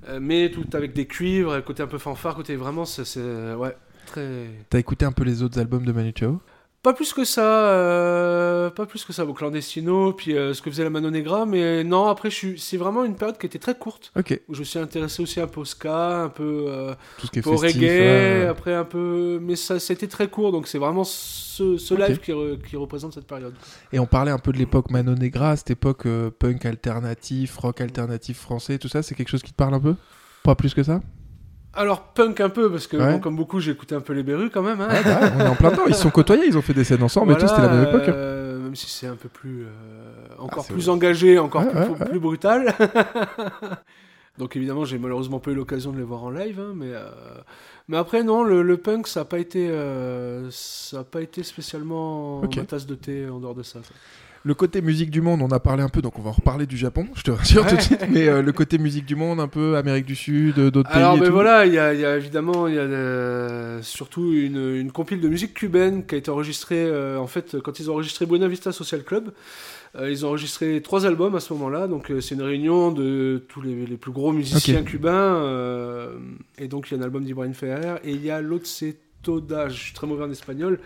euh, mais tout avec des cuivres, côté un peu fanfare, côté vraiment, c'est c'est- ouais très. T'as écouté un peu les autres albums de Manu Chao? Pas plus que ça, euh, pas plus que ça, au clandestino, puis euh, ce que faisait la Mano Negra, mais non, après suis, c'est vraiment une période qui était très courte. Ok. Où je me suis intéressé aussi un peu au ska, un peu, euh, Tout ce qui est peu au festif. reggae, après un peu, mais ça c'était très court, donc c'est vraiment ce, live qui, re- qui représente cette période. Et on parlait un peu de l'époque Mano Negra, cette époque euh, punk alternatif, rock alternatif français, tout ça, c'est quelque chose qui te parle un peu? Pas plus que ça? Alors punk un peu parce que Ouais. bon, comme beaucoup j'ai écouté un peu les Berus quand même. Hein. Ouais, bah, On est en plein dedans, ils se sont côtoyés, ils ont fait des scènes ensemble et tout, Voilà, c'était la même époque. hein. euh, même si c'est un peu plus, euh, encore Ah, plus vrai. engagé, encore Ouais, plus, ouais, ouais. plus brutal. Donc évidemment j'ai malheureusement pas eu l'occasion de les voir en live, hein, mais euh, mais après non le, le punk ça a pas été euh, ça a pas été spécialement Ok. ma tasse de thé en dehors de ça. quoi. Le côté musique du monde, on a parlé un peu, donc on va en reparler du Japon, je te rassure tout de suite, mais euh, le côté musique du monde, un peu Amérique du Sud, euh, d'autres pays Alors et tout. voilà il y, a il y a évidemment il y a euh, surtout une, une compile de musique cubaine qui a été enregistrée euh, en fait quand ils ont enregistré Buena Vista Social Club. Ils ont enregistré trois albums à ce moment-là, donc c'est une réunion de tous les, les plus gros musiciens cubains. et donc il y a un album d'Ibrahim Ferrer et il y a l'autre c'est Toda, je suis très mauvais en espagnol.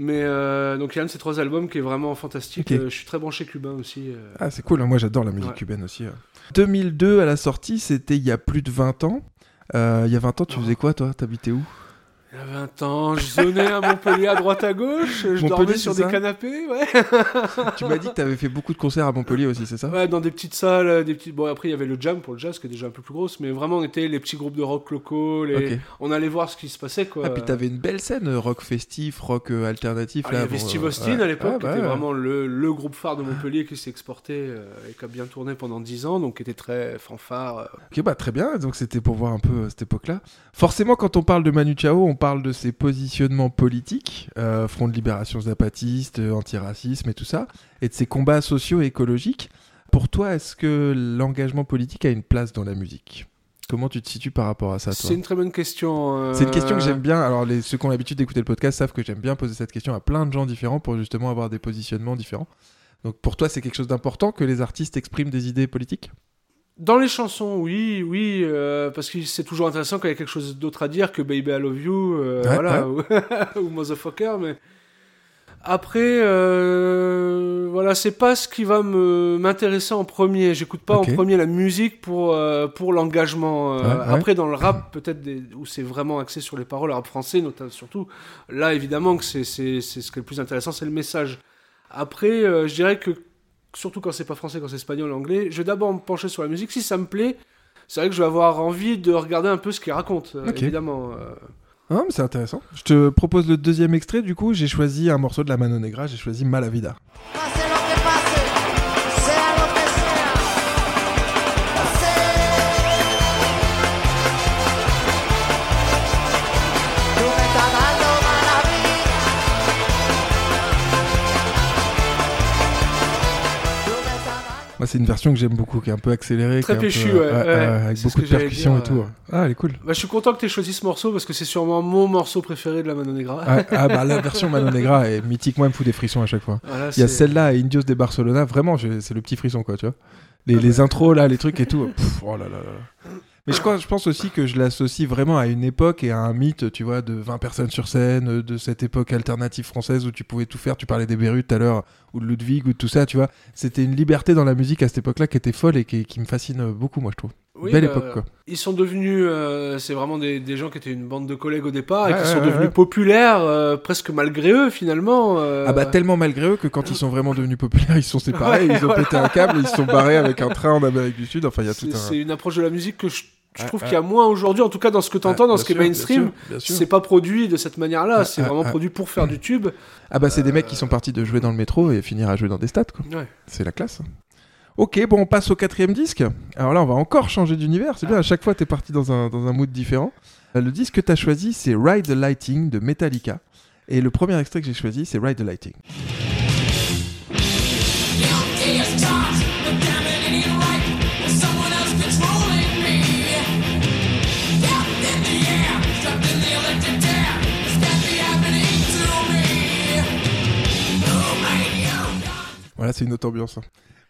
Mais euh, donc il y a un de ces trois albums qui est vraiment fantastique. Euh, je suis très branché cubain aussi. euh. Ah, c'est cool, hein, moi j'adore la musique Ouais. cubaine aussi. ouais. 2002 à la sortie, c'était il y a plus de 20 ans. Il y a 20 ans, tu Oh. faisais quoi toi? T'habitais où? Il y a 20 ans, je zonnais à Montpellier à droite à gauche, je dormais sur des canapés, ouais. Tu m'as dit que t'avais fait beaucoup de concerts à Montpellier aussi, c'est ça? Ouais, dans des petites salles, euh, des petites. Bon, après, il y avait le jam pour le jazz, qui est déjà un peu plus grosse, mais vraiment, on était les petits groupes de rock locaux, les... On allait voir ce qui se passait, quoi. Ah, puis t'avais une belle scène euh, rock festif, rock euh, alternatif. Ah, il y là, avait bon, Steve Austin ouais. à l'époque, Ah, qui était ouais. vraiment le, le groupe phare de Montpellier qui s'est exporté euh, et qui a bien tourné pendant 10 ans, donc qui était très fanfare. euh. Ok, bah très bien. Donc c'était pour voir un peu euh, cette époque-là. Forcément, quand on parle de Manu Chao, on parle de ses positionnements politiques, euh, Front de libération zapatiste, euh, antiracisme et tout ça, et de ses combats sociaux et écologiques. Pour toi, est-ce que l'engagement politique a une place dans la musique? Comment tu te situes par rapport à ça, C'est une très bonne question. euh, C'est une question que j'aime bien. Alors, les, ceux qui ont l'habitude d'écouter le podcast savent que j'aime bien poser cette question à plein de gens différents pour justement avoir des positionnements différents. Donc, pour toi, c'est quelque chose d'important que les artistes expriment des idées politiques? Dans les chansons, oui, oui, euh, parce que c'est toujours intéressant quand il y a quelque chose d'autre à dire que Baby I Love You, euh, Ouais, voilà, ou, ou Motherfucker, mais après, euh, voilà, c'est pas ce qui va me m'intéresser en premier. J'écoute pas en premier la musique pour euh, pour l'engagement. Ouais. Après, dans le rap, peut-être où c'est vraiment axé sur les paroles, le rap français, notamment surtout. Là, évidemment que c'est c'est c'est ce qui est le plus intéressant, c'est le message. Après, je dirais que surtout quand c'est pas français, quand c'est espagnol, anglais, je vais d'abord me pencher sur la musique. Si ça me plaît, c'est vrai que je vais avoir envie de regarder un peu ce qu'il raconte, euh, Ok. évidemment. euh. Ah, mais c'est intéressant. Je te propose le deuxième extrait. Du coup, j'ai choisi un morceau de la Mano Negra. J'ai choisi Malavida. Moi, c'est une version que j'aime beaucoup, qui est un peu accélérée. Très peu, ouais, ouais. avec beaucoup de percussions dire, et tout. Ah, elle est cool. Bah, je suis content que tu aies choisi ce morceau parce que c'est sûrement mon morceau préféré de la Mano Negra. Ah, ah, bah la version Mano Negra est mythique. Moi, elle me fout des frissons à chaque fois. Voilà, Il y a celle-là et Indios de Barcelona. Vraiment, c'est le petit frisson, quoi, tu vois. Les, Ah les intros, là, les trucs et tout. pff, oh là là là. Mais je, crois, je pense aussi que je l'associe vraiment à une époque et à un mythe, tu vois, de 20 personnes sur scène, de cette époque alternative française où tu pouvais tout faire. Tu parlais des Bérut tout à l'heure, ou de Ludwig, ou de tout ça, tu vois. C'était une liberté dans la musique à cette époque-là qui était folle et qui, qui me fascine beaucoup, moi, je trouve. Oui, Belle bah, époque, quoi. Ils sont devenus, euh, c'est vraiment des, des gens qui étaient une bande de collègues au départ et qui sont devenus populaires euh, presque malgré eux finalement. euh. Ah bah tellement malgré eux que quand ils sont vraiment devenus populaires, ils se sont séparés, Ouais, ils ont voilà. pété un câble, ils se sont barrés avec un train en Amérique du Sud. Enfin, il y a tout C'est un. c'est une approche de la musique que je, je trouve qu'il y a moins aujourd'hui, en tout cas dans ce que tu entends, Ah, dans ce qui est mainstream. C'est pas produit de cette manière-là, Ah, c'est ah, vraiment ah. produit pour faire du tube. Ah bah c'est des mecs qui sont partis de jouer dans le métro et finir à jouer dans des stades quoi. Ouais. C'est la classe. Ok, bon, on passe au quatrième disque. Alors là, on va encore changer d'univers. C'est bien, à chaque fois, t'es parti dans un, dans un mood différent. Euh, Le disque que t'as choisi, c'est Ride the Lighting de Metallica. Et le premier extrait que j'ai choisi, c'est Ride the Lighting. Voilà, c'est une autre ambiance. hein.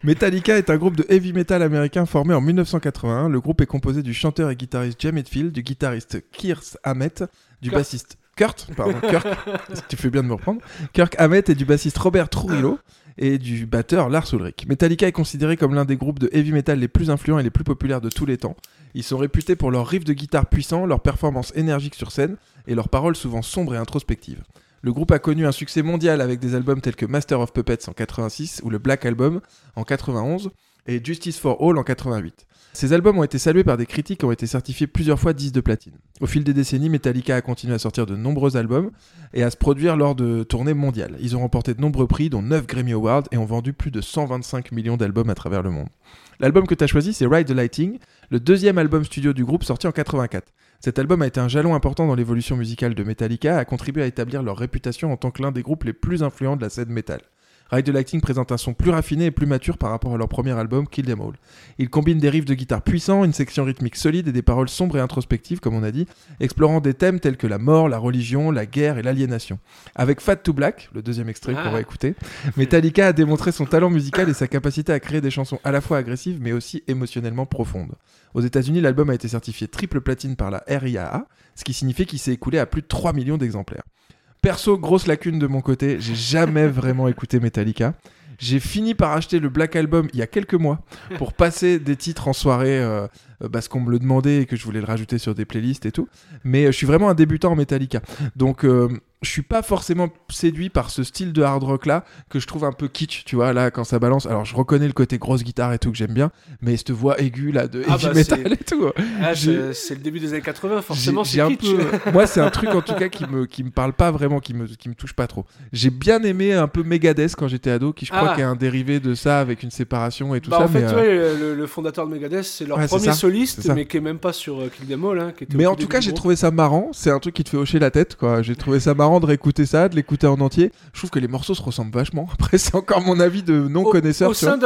Metallica est un groupe de heavy metal américain formé en 1981. Le groupe est composé du chanteur et guitariste Jim Hetfield, du guitariste Keith Hammett, du bassiste Kurt, pardon, Kirk, tu fais bien de me reprendre, Kirk Hammett et du bassiste Robert Trujillo et du batteur Lars Ulrich. Metallica est considéré comme l'un des groupes de heavy metal les plus influents et les plus populaires de tous les temps. Ils sont réputés pour leurs riffs de guitare puissants, leurs performances énergiques sur scène et leurs paroles souvent sombres et introspectives. Le groupe a connu un succès mondial avec des albums tels que Master of Puppets en 86 ou le Black Album en 91 et Justice for All en 88. Ces albums ont été salués par des critiques et ont été certifiés plusieurs fois 10 de platine. Au fil des décennies, Metallica a continué à sortir de nombreux albums et à se produire lors de tournées mondiales. Ils ont remporté de nombreux prix, dont 9 Grammy Awards, et ont vendu plus de 125 millions d'albums à travers le monde. L'album que tu as choisi, c'est Ride the Lighting, le deuxième album studio du groupe sorti en 84. Cet album a été un jalon important dans l'évolution musicale de Metallica et a contribué à établir leur réputation en tant que l'un des groupes les plus influents de la scène metal. Ride the Lighting présente un son plus raffiné et plus mature par rapport à leur premier album Kill Them All. Il combine des riffs de guitare puissants, une section rythmique solide et des paroles sombres et introspectives, comme on a dit, explorant des thèmes tels que la mort, la religion, la guerre et l'aliénation. Avec Fat to Black, le deuxième extrait qu'on Ah. va écouter, Metallica a démontré son talent musical et sa capacité à créer des chansons à la fois agressives mais aussi émotionnellement profondes. Aux États-Unis, l'album a été certifié triple platine par la RIAA, ce qui signifie qu'il s'est écoulé à plus de 3 millions d'exemplaires. Perso, grosse lacune de mon côté, j'ai jamais vraiment écouté Metallica. J'ai fini par acheter le Black Album il y a quelques mois pour passer des titres en soirée euh, euh, parce qu'on me le demandait et que je voulais le rajouter sur des playlists et tout. Mais euh, je suis vraiment un débutant en Metallica. Donc je suis pas forcément séduit par ce style de hard rock là que je trouve un peu kitsch, tu vois, là quand ça balance. Alors je reconnais le côté grosse guitare et tout que j'aime bien, mais cette voix aiguë là de Ah heavy bah, metal et tout. Ah, J'ai- c'est le début des années 80, forcément j'ai- c'est j'ai un kitsch. peu- moi c'est un truc en tout cas qui me qui me parle pas vraiment qui me qui me touche pas trop j'ai bien aimé un peu Megadeth quand j'étais ado qui je crois Ah. qu'il un dérivé de ça avec une séparation et tout Bah, ça en fait, mais, euh, ouais, le, le fondateur de Megadeth, c'est leur Ouais, premier soliste, mais qui est même pas sur euh, Kill Them All. Hein, qui était au mais en tout cas j'ai trouvé ça marrant c'est un truc qui te fait hocher la tête quoi j'ai trouvé ça marrant de réécouter ça de l'écouter en entier je trouve que les morceaux se ressemblent vachement après c'est encore mon avis de non Au- Au, tu sein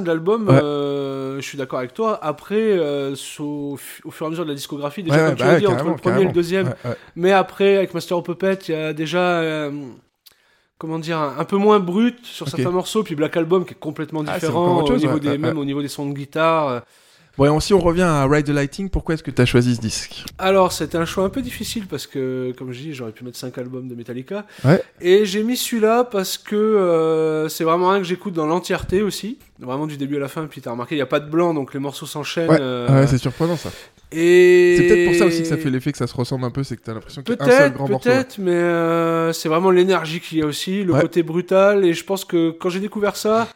de l'album, Ouais. euh, je suis d'accord avec toi. Après, euh, au, fu- au fur et à mesure de la discographie, déjà Ouais, comme tu bah ouais, dit, entre le premier et le deuxième. Mais après, avec Master of Puppet, il y a déjà, euh, comment dire, un, peu moins brut sur certains morceaux. Puis Black Album qui est complètement Ah, différent au niveau des, même au niveau des sons de guitare. Bon et si on revient à Ride the Lighting pourquoi est-ce que tu as choisi ce disque Alors, c'était un choix un peu difficile parce que, comme je dis, j'aurais pu mettre 5 albums de Metallica. Ouais. Et j'ai mis celui-là parce que euh, c'est vraiment un que j'écoute dans l'entièreté aussi. Vraiment du début à la fin. Puis t'as remarqué, il n'y a pas de blanc, donc les morceaux s'enchaînent. ouais, euh, ouais, c'est surprenant ça et... c'est peut-être pour ça aussi que ça fait l'effet que ça se ressemble un peu c'est que t'as l'impression qu'il y a un seul grand morceau ouais. peut-être, mais euh, c'est vraiment l'énergie qu'il y a aussi, le Ouais. côté brutal. Et je pense que quand j'ai découvert ça,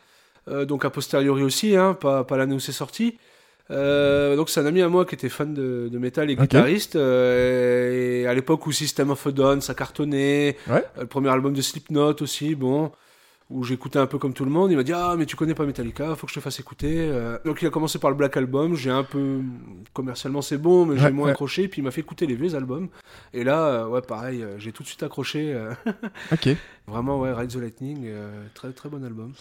euh, donc a posteriori aussi, hein, pas, pas l'année où c'est sorti. Euh, donc c'est un ami à moi qui était fan de, de métal et guitariste euh, et à l'époque où System of a Down ça cartonnait. Ouais. euh, le premier album de Slipknot aussi bon où j'écoutais un peu comme tout le monde il m'a dit ah mais tu connais pas Metallica faut que je te fasse écouter Euh, donc il a commencé par le Black Album j'ai un peu commercialement c'est bon mais j'ai Ouais, moins ouais. accroché puis il m'a fait écouter les vieux albums. Et là euh, ouais pareil euh, j'ai tout de suite accroché ok. Vraiment ouais Ride the Lightning très très bon album.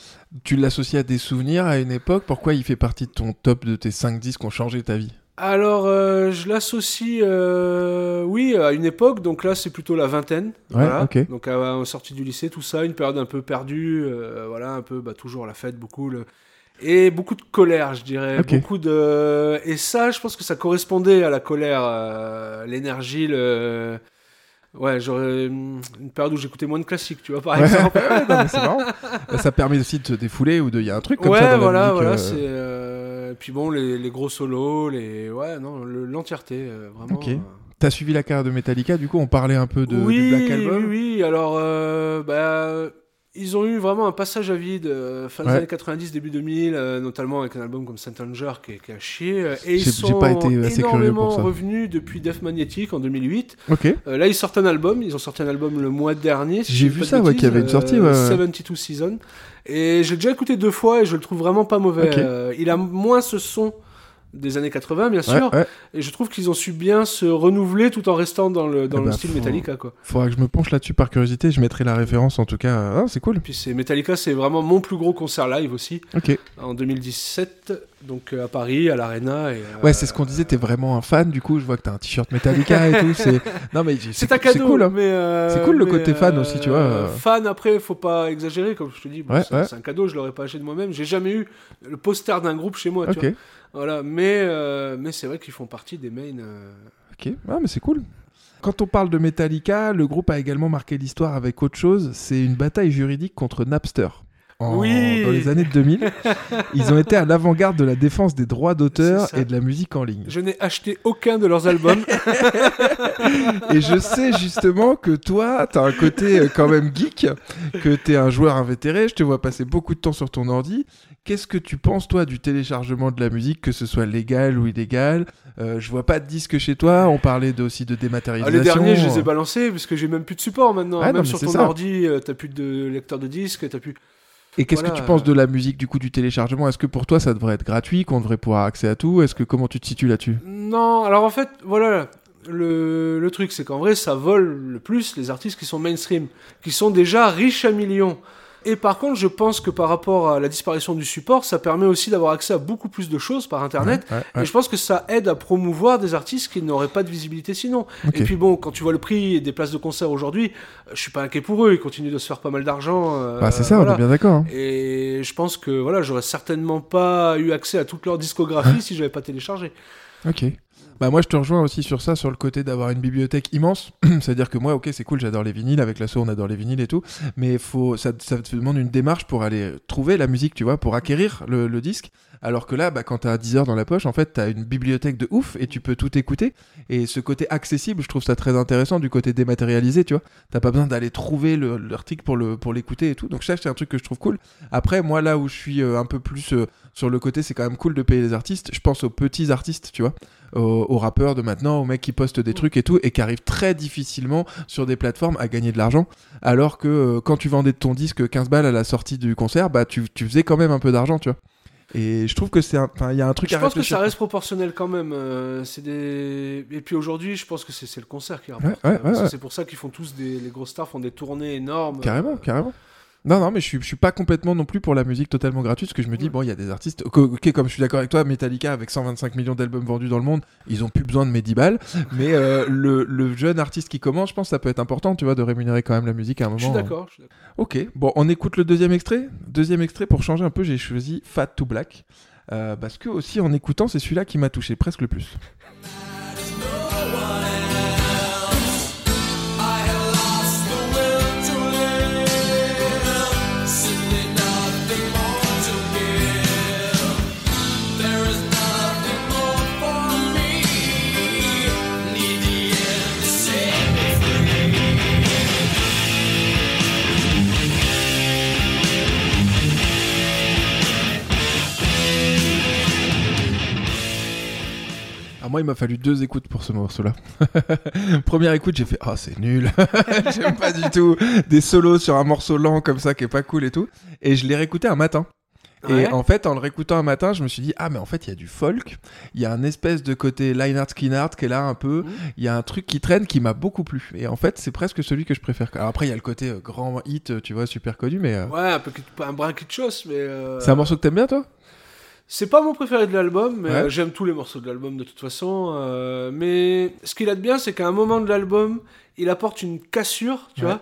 Tu l'associes à des souvenirs à une époque? Pourquoi il fait partie de ton top de tes 5 disques qui ont changé ta vie? Alors, euh, je l'associe, euh, oui, à une époque. Donc là, c'est plutôt la vingtaine. Ouais, voilà. ok. Donc à, à sortie du lycée, tout ça, une période un peu perdue. euh, voilà, un peu, bah, toujours la fête, beaucoup le et beaucoup de colère, je dirais. Beaucoup de et ça, je pense que ça correspondait à la colère, l'énergie, le Ouais, j'aurais hum, une période où j'écoutais moins de classiques, tu vois, par Ouais, exemple. non, mais c'est marrant. Ça permet aussi de se défouler ou de. Il y a un truc comme ouais, ça dans voilà, la musique. voilà, c'est. Puis bon, les, les gros solos, les. Ouais, non, le- l'entièreté, euh, vraiment. Ok. euh. T'as suivi la carrière de Metallica, du coup, on parlait un peu de, oui, du Black Album. oui, oui. Alors, euh, bah, ils ont eu vraiment un passage à vide euh, fin des Ouais. années 90, début 2000, euh, notamment avec un album comme Saint Anger qui, est- qui a chié. euh, Et ils sont pas été assez curieux énormément pour ça. revenus depuis Def Magnetic en 2008. Ok. Euh, là, ils sortent un album. Ils ont sorti un album le mois dernier. si J'ai vu ça, ouais, y avait une sortie, ouais, ouais. 72 Season. Et j'ai déjà écouté deux fois et je le trouve vraiment pas mauvais. Il a moins ce son des années 80, bien sûr. ouais. Et je trouve qu'ils ont su bien se renouveler tout en restant dans le, dans Eh le bah, style faut- Metallica, quoi. Faudra que je me penche là-dessus par curiosité. Je mettrai la référence en tout cas. Ah, c'est cool. Puis c'est Metallica, c'est vraiment mon plus gros concert live aussi Ok. en 2017, donc euh, à Paris, à l'Arena. et, euh, Ouais, c'est ce qu'on disait. T'es vraiment un fan. Du coup, je vois que t'as un t-shirt Metallica et tout. C'est non mais j'ai- C'est un cadeau, C'est cool. hein. mais euh, C'est cool, le mais, côté fan aussi, tu vois, euh. Fan après, faut pas exagérer, comme je te dis. bon, Ouais, c'est un cadeau, je l'aurais pas acheté de moi-même. J'ai jamais eu le poster d'un groupe chez moi. tu Ok. vois. Voilà, mais euh, mais c'est vrai qu'ils font partie des mains. euh, Ok. Ah, mais c'est cool. Quand on parle de Metallica, le groupe a également marqué l'histoire avec autre chose. C'est une bataille juridique contre Napster. En- Oui. Dans les années 2000, ils ont été à l'avant-garde de la défense des droits d'auteur et de la musique en ligne. Je n'ai acheté aucun de leurs albums. Et je sais justement que toi, t'as un côté euh, quand même geek, que t'es un joueur invétéré, je te vois passer beaucoup de temps sur ton ordi. Qu'est-ce que tu penses, toi, du téléchargement de la musique, que ce soit légal ou illégal? Euh, Je vois pas de disque chez toi, on parlait de- aussi de Ah, dématérialisation. les derniers, je les ai balancés parce que j'ai même plus de support maintenant. Ah, même sur ton ça. ordi, euh, t'as plus de lecteur de disque, t'as plus. Et qu'est-ce Voilà, que tu penses euh. de la musique, du coup, du téléchargement? Est-ce que pour toi, ça devrait être gratuit, qu'on devrait pouvoir accès à tout? Est-ce que comment tu te situes là-dessus? Non, alors en fait, voilà, le, le truc, c'est qu'en vrai, ça vole le plus les artistes qui sont mainstream, qui sont déjà riches à millions. Et par contre, je pense que par rapport à la disparition du support, ça permet aussi d'avoir accès à beaucoup plus de choses par Internet. Ouais, ouais. Et je pense que ça aide à promouvoir des artistes qui n'auraient pas de visibilité sinon. Et puis bon, quand tu vois le prix des places de concert aujourd'hui, euh, je suis pas inquiet pour eux, ils continuent de se faire pas mal d'argent. euh, Bah, c'est ça, voilà. on est bien d'accord. hein. Et je pense que voilà, j'aurais certainement pas eu accès à toute leur discographie si j'avais pas téléchargé. Ok. Bah moi je te rejoins aussi sur ça, sur le côté d'avoir une bibliothèque immense. C'est-à-dire que moi, ok, c'est cool, j'adore les vinyles, avec l'assaut on adore les vinyles et tout, mais faut, ça, te demande une démarche pour aller trouver la musique, tu vois, pour acquérir le disque. Alors que là, bah, quand t'as 10 heures dans la poche, en fait, t'as une bibliothèque de ouf et tu peux tout écouter. Et ce côté accessible, je trouve ça très intéressant du côté dématérialisé, tu vois. T'as pas besoin d'aller trouver le- l'article pour l'écouter et tout. Donc ça, c'est un truc que je trouve cool. Après, moi là où je suis euh, un peu plus euh, sur le côté, c'est quand même cool de payer les artistes. Je pense aux petits artistes, tu vois aux, rappeurs de maintenant, aux mecs qui postent des trucs et tout, et qui arrivent très difficilement sur des plateformes à gagner de l'argent. Alors que euh, quand tu vendais ton disque 15 balles à la sortie du concert, bah tu faisais quand même un peu d'argent, tu vois. Et je trouve que c'est un. Enfin, il y a un truc Je à pense que ça reste proportionnel quand même. euh, c'est des... Et puis aujourd'hui, je pense que c'est le concert qui rapporte. Ouais, euh. C'est pour ça qu'ils font tous des. Les grosses stars font des tournées énormes. Carrément, carrément. Non, non, mais je suis, je suis pas complètement non plus pour la musique totalement gratuite, parce que je me dis, bon, il y a des artistes. Ok, comme je suis d'accord avec toi, Metallica, avec 125 millions d'albums vendus dans le monde, ils ont plus besoin de mes 10 balles. mais euh, le, le jeune artiste qui commence, je pense que ça peut être important, tu vois, de rémunérer quand même la musique à un moment. Je suis d'accord. d'accord. Ok, bon, on écoute le deuxième extrait. Deuxième extrait, pour changer un peu, j'ai choisi Fat to Black. Euh, parce que aussi en écoutant, c'est celui-là qui m'a touché presque le plus. Alors moi, il m'a fallu deux écoutes pour ce morceau-là. Première écoute, j'ai fait « Oh, c'est nul J'aime pas du tout Des solos sur un morceau lent comme ça qui est pas cool et tout. » Et je l'ai réécouté un matin. Et Ouais. en fait, en le réécoutant un matin, je me suis dit ah mais en fait il y a du folk, il y a un espèce de côté Leinart Skinart qui est là un peu, Mhm. il y a un truc qui traîne qui m'a beaucoup plu. Et en fait c'est presque celui que je préfère. Alors après il y a le côté euh, grand hit, euh, tu vois, super connu, mais euh, Ouais, un peu un brin de chose, mais. euh, c'est un morceau que t'aimes bien toi? C'est pas mon préféré de l'album, mais Ouais. euh, j'aime tous les morceaux de l'album de toute façon. euh, mais ce qu'il a de bien, c'est qu'à un moment de l'album, il apporte une cassure, tu Ouais. vois.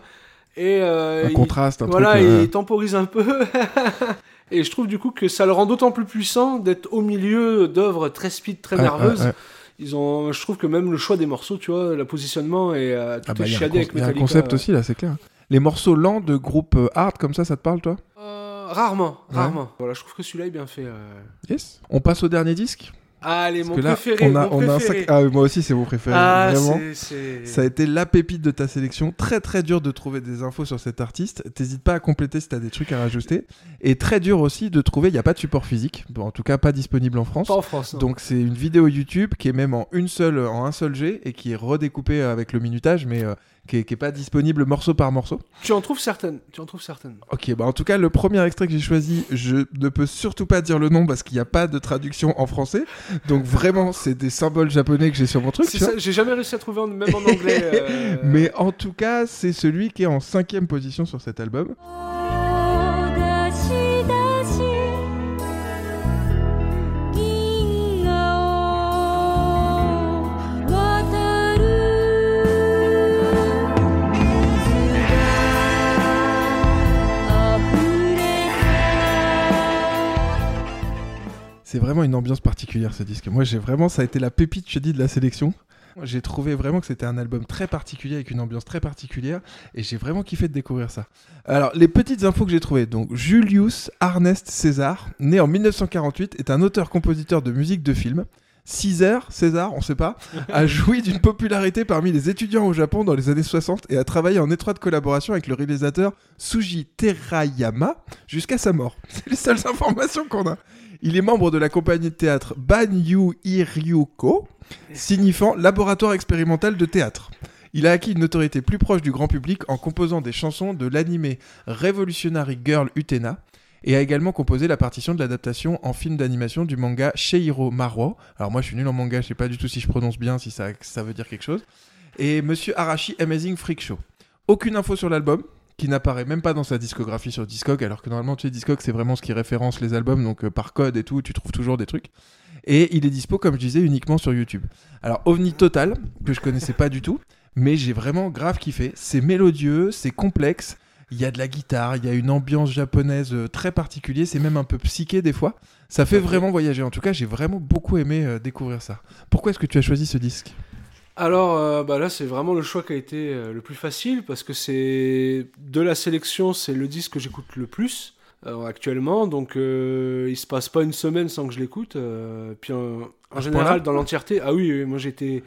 Et euh, Un il- contraste, un voilà, truc. euh, il temporise un peu. Et je trouve du coup que ça le rend d'autant plus puissant d'être au milieu d'œuvres très speed, très ouais, nerveuses. ouais, ouais. Ils ont, je trouve que même le choix des morceaux, tu vois, le positionnement et euh, tout Ah bah, est chiadé avec il y a un Metallica. concept aussi là, c'est clair. Les morceaux lents de groupes hard comme ça, ça te parle toi? Rarement, Ouais. rarement. Voilà, je trouve que celui-là est bien fait. euh. Yes. On passe au dernier disque. Allez, Parce mon que là, préféré. on a, mon on a un préféré. sac. Ah, moi aussi, c'est mon préféré. Ah, vraiment. Ça a été la pépite de ta sélection. Très très dur de trouver des infos sur cet artiste. T'hésites pas à compléter si t'as des trucs à rajouter. Et très dur aussi de trouver. Il n'y a pas de support physique. Bon, en tout cas, pas disponible en France. Pas en France. non. Donc c'est une vidéo YouTube qui est même en une seule, en un seul G et qui est redécoupée avec le minutage, mais euh, qui, est, qui est pas disponible morceau par morceau. Tu en trouves certaines. Tu en trouves certaines. Ok, bah en tout cas le premier extrait que j'ai choisi, je ne peux surtout pas dire le nom parce qu'il n'y a pas de traduction en français. Donc vraiment c'est des symboles japonais que j'ai sur mon truc. J'ai jamais réussi à trouver, en- même en anglais. euh, Mais en tout cas c'est celui qui est en cinquième position sur cet album. C'est vraiment une ambiance particulière ce disque. Moi j'ai vraiment, ça a été la pépite, je te dis, de la sélection. J'ai trouvé vraiment que c'était un album très particulier avec une ambiance très particulière et j'ai vraiment kiffé de découvrir ça. Alors les petites infos que j'ai trouvées, donc Julius Arnest César, né en 1948, est un auteur-compositeur de musique de film. César, César, on sait pas, a joui d'une popularité parmi les étudiants au Japon dans les années 60 et a travaillé en étroite collaboration avec le réalisateur Suji Terayama jusqu'à sa mort. C'est les seules informations qu'on a. Il est membre de la compagnie de théâtre Banyu Iryuko, signifiant laboratoire expérimental de théâtre. Il a acquis une notoriété plus proche du grand public en composant des chansons de l'animé Revolutionary Girl Utena et a également composé la partition de l'adaptation en film d'animation du manga Sheiro Maro. Alors moi je suis nul en manga, je sais pas du tout si je prononce bien, si ça, ça veut dire quelque chose. Et Monsieur Arashi Amazing Freak Show. Aucune info sur l'album, qui n'apparaît même pas dans sa discographie sur Discog, alors que normalement, tu sais, Discog, c'est vraiment ce qui référence les albums, donc euh, par code et tout, tu trouves toujours des trucs. Et il est dispo, comme je disais, uniquement sur YouTube. Alors, OVNI Total, que je connaissais pas du tout, mais j'ai vraiment grave kiffé. C'est mélodieux, c'est complexe, il y a de la guitare, il y a une ambiance japonaise euh, très particulière, c'est même un peu psyché des fois. Ça fait vraiment voyager. En tout cas, j'ai vraiment beaucoup aimé euh, découvrir ça. Pourquoi est-ce que tu as choisi ce disque? Alors euh, bah là, c'est vraiment le choix qui a été euh, le plus facile parce que c'est de la sélection, c'est le disque que j'écoute le plus euh, actuellement. Donc il se passe pas une semaine sans que je l'écoute. puis en, général, dans l'entièreté, ah oui, oui, moi j'étais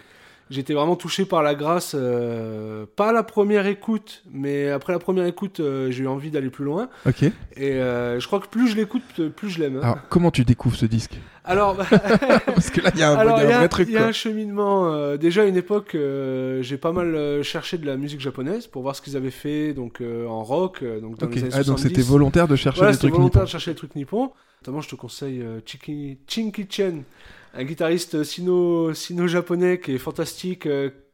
j'étais vraiment touché par la grâce. euh, pas à la première écoute, mais après la première écoute, euh, j'ai eu envie d'aller plus loin. Ok. Et euh, je crois que plus je l'écoute, plus je l'aime. hein. Alors, comment tu découvres ce disque? Alors, Parce que là, il y a un, Alors, y a un il y a- vrai truc. Il y a un cheminement. euh, déjà, à une époque, euh, j'ai pas mal euh, cherché de la musique japonaise pour voir ce qu'ils avaient fait donc, en rock, donc dans les années Ah, donc 70. c'était volontaire de chercher Voilà, des c'était trucs volontaire nippons. de chercher les trucs nippons. Notamment, je te conseille Chinky Chen, un guitariste sino- sino-japonais qui est fantastique,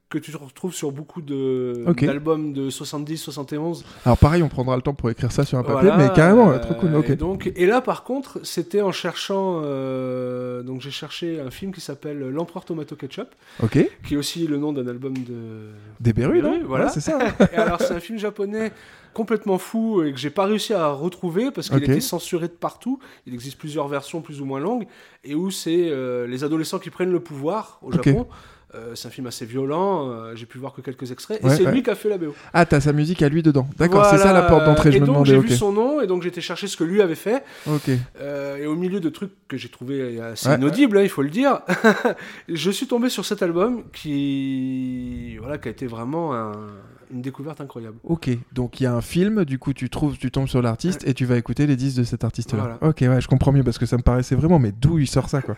que tu retrouves sur beaucoup de- Ok. d'albums de 70-71. Alors pareil, on prendra le temps pour écrire ça sur un papier, Voilà, mais carrément, euh, trop cool. Et, donc, et là, par contre, c'était en cherchant. euh, donc, j'ai cherché un film qui s'appelle L'Empereur Tomato Ketchup, qui est aussi le nom d'un album de. Des non voilà. Ouais, c'est ça. Et alors, c'est un film japonais complètement fou et que j'ai pas réussi à retrouver parce qu'il Ok. était censuré de partout. Il existe plusieurs versions plus ou moins longues et où c'est euh, les adolescents qui prennent le pouvoir au. Japon. Euh, c'est un film assez violent, euh, j'ai pu voir que quelques extraits, et c'est ouais. lui qui a fait la BO. Ah, t'as sa musique à lui dedans. D'accord, c'est ça la porte d'entrée, je et me donc demandais. j'ai Ok. vu son nom, et donc été chercher ce que lui avait fait, Ok. euh, et au milieu de trucs que j'ai trouvé assez Ouais, inaudibles, hein, il faut le dire, je suis tombé sur cet album qui, voilà, qui a été vraiment un- une découverte incroyable. Ok, donc il y a un film, du coup tu trouves, tu tombes sur l'artiste et tu vas écouter les disques de cet artiste-là. Voilà. Ok, ouais, je comprends mieux parce que ça me paraissait vraiment, mais d'où il sort ça quoi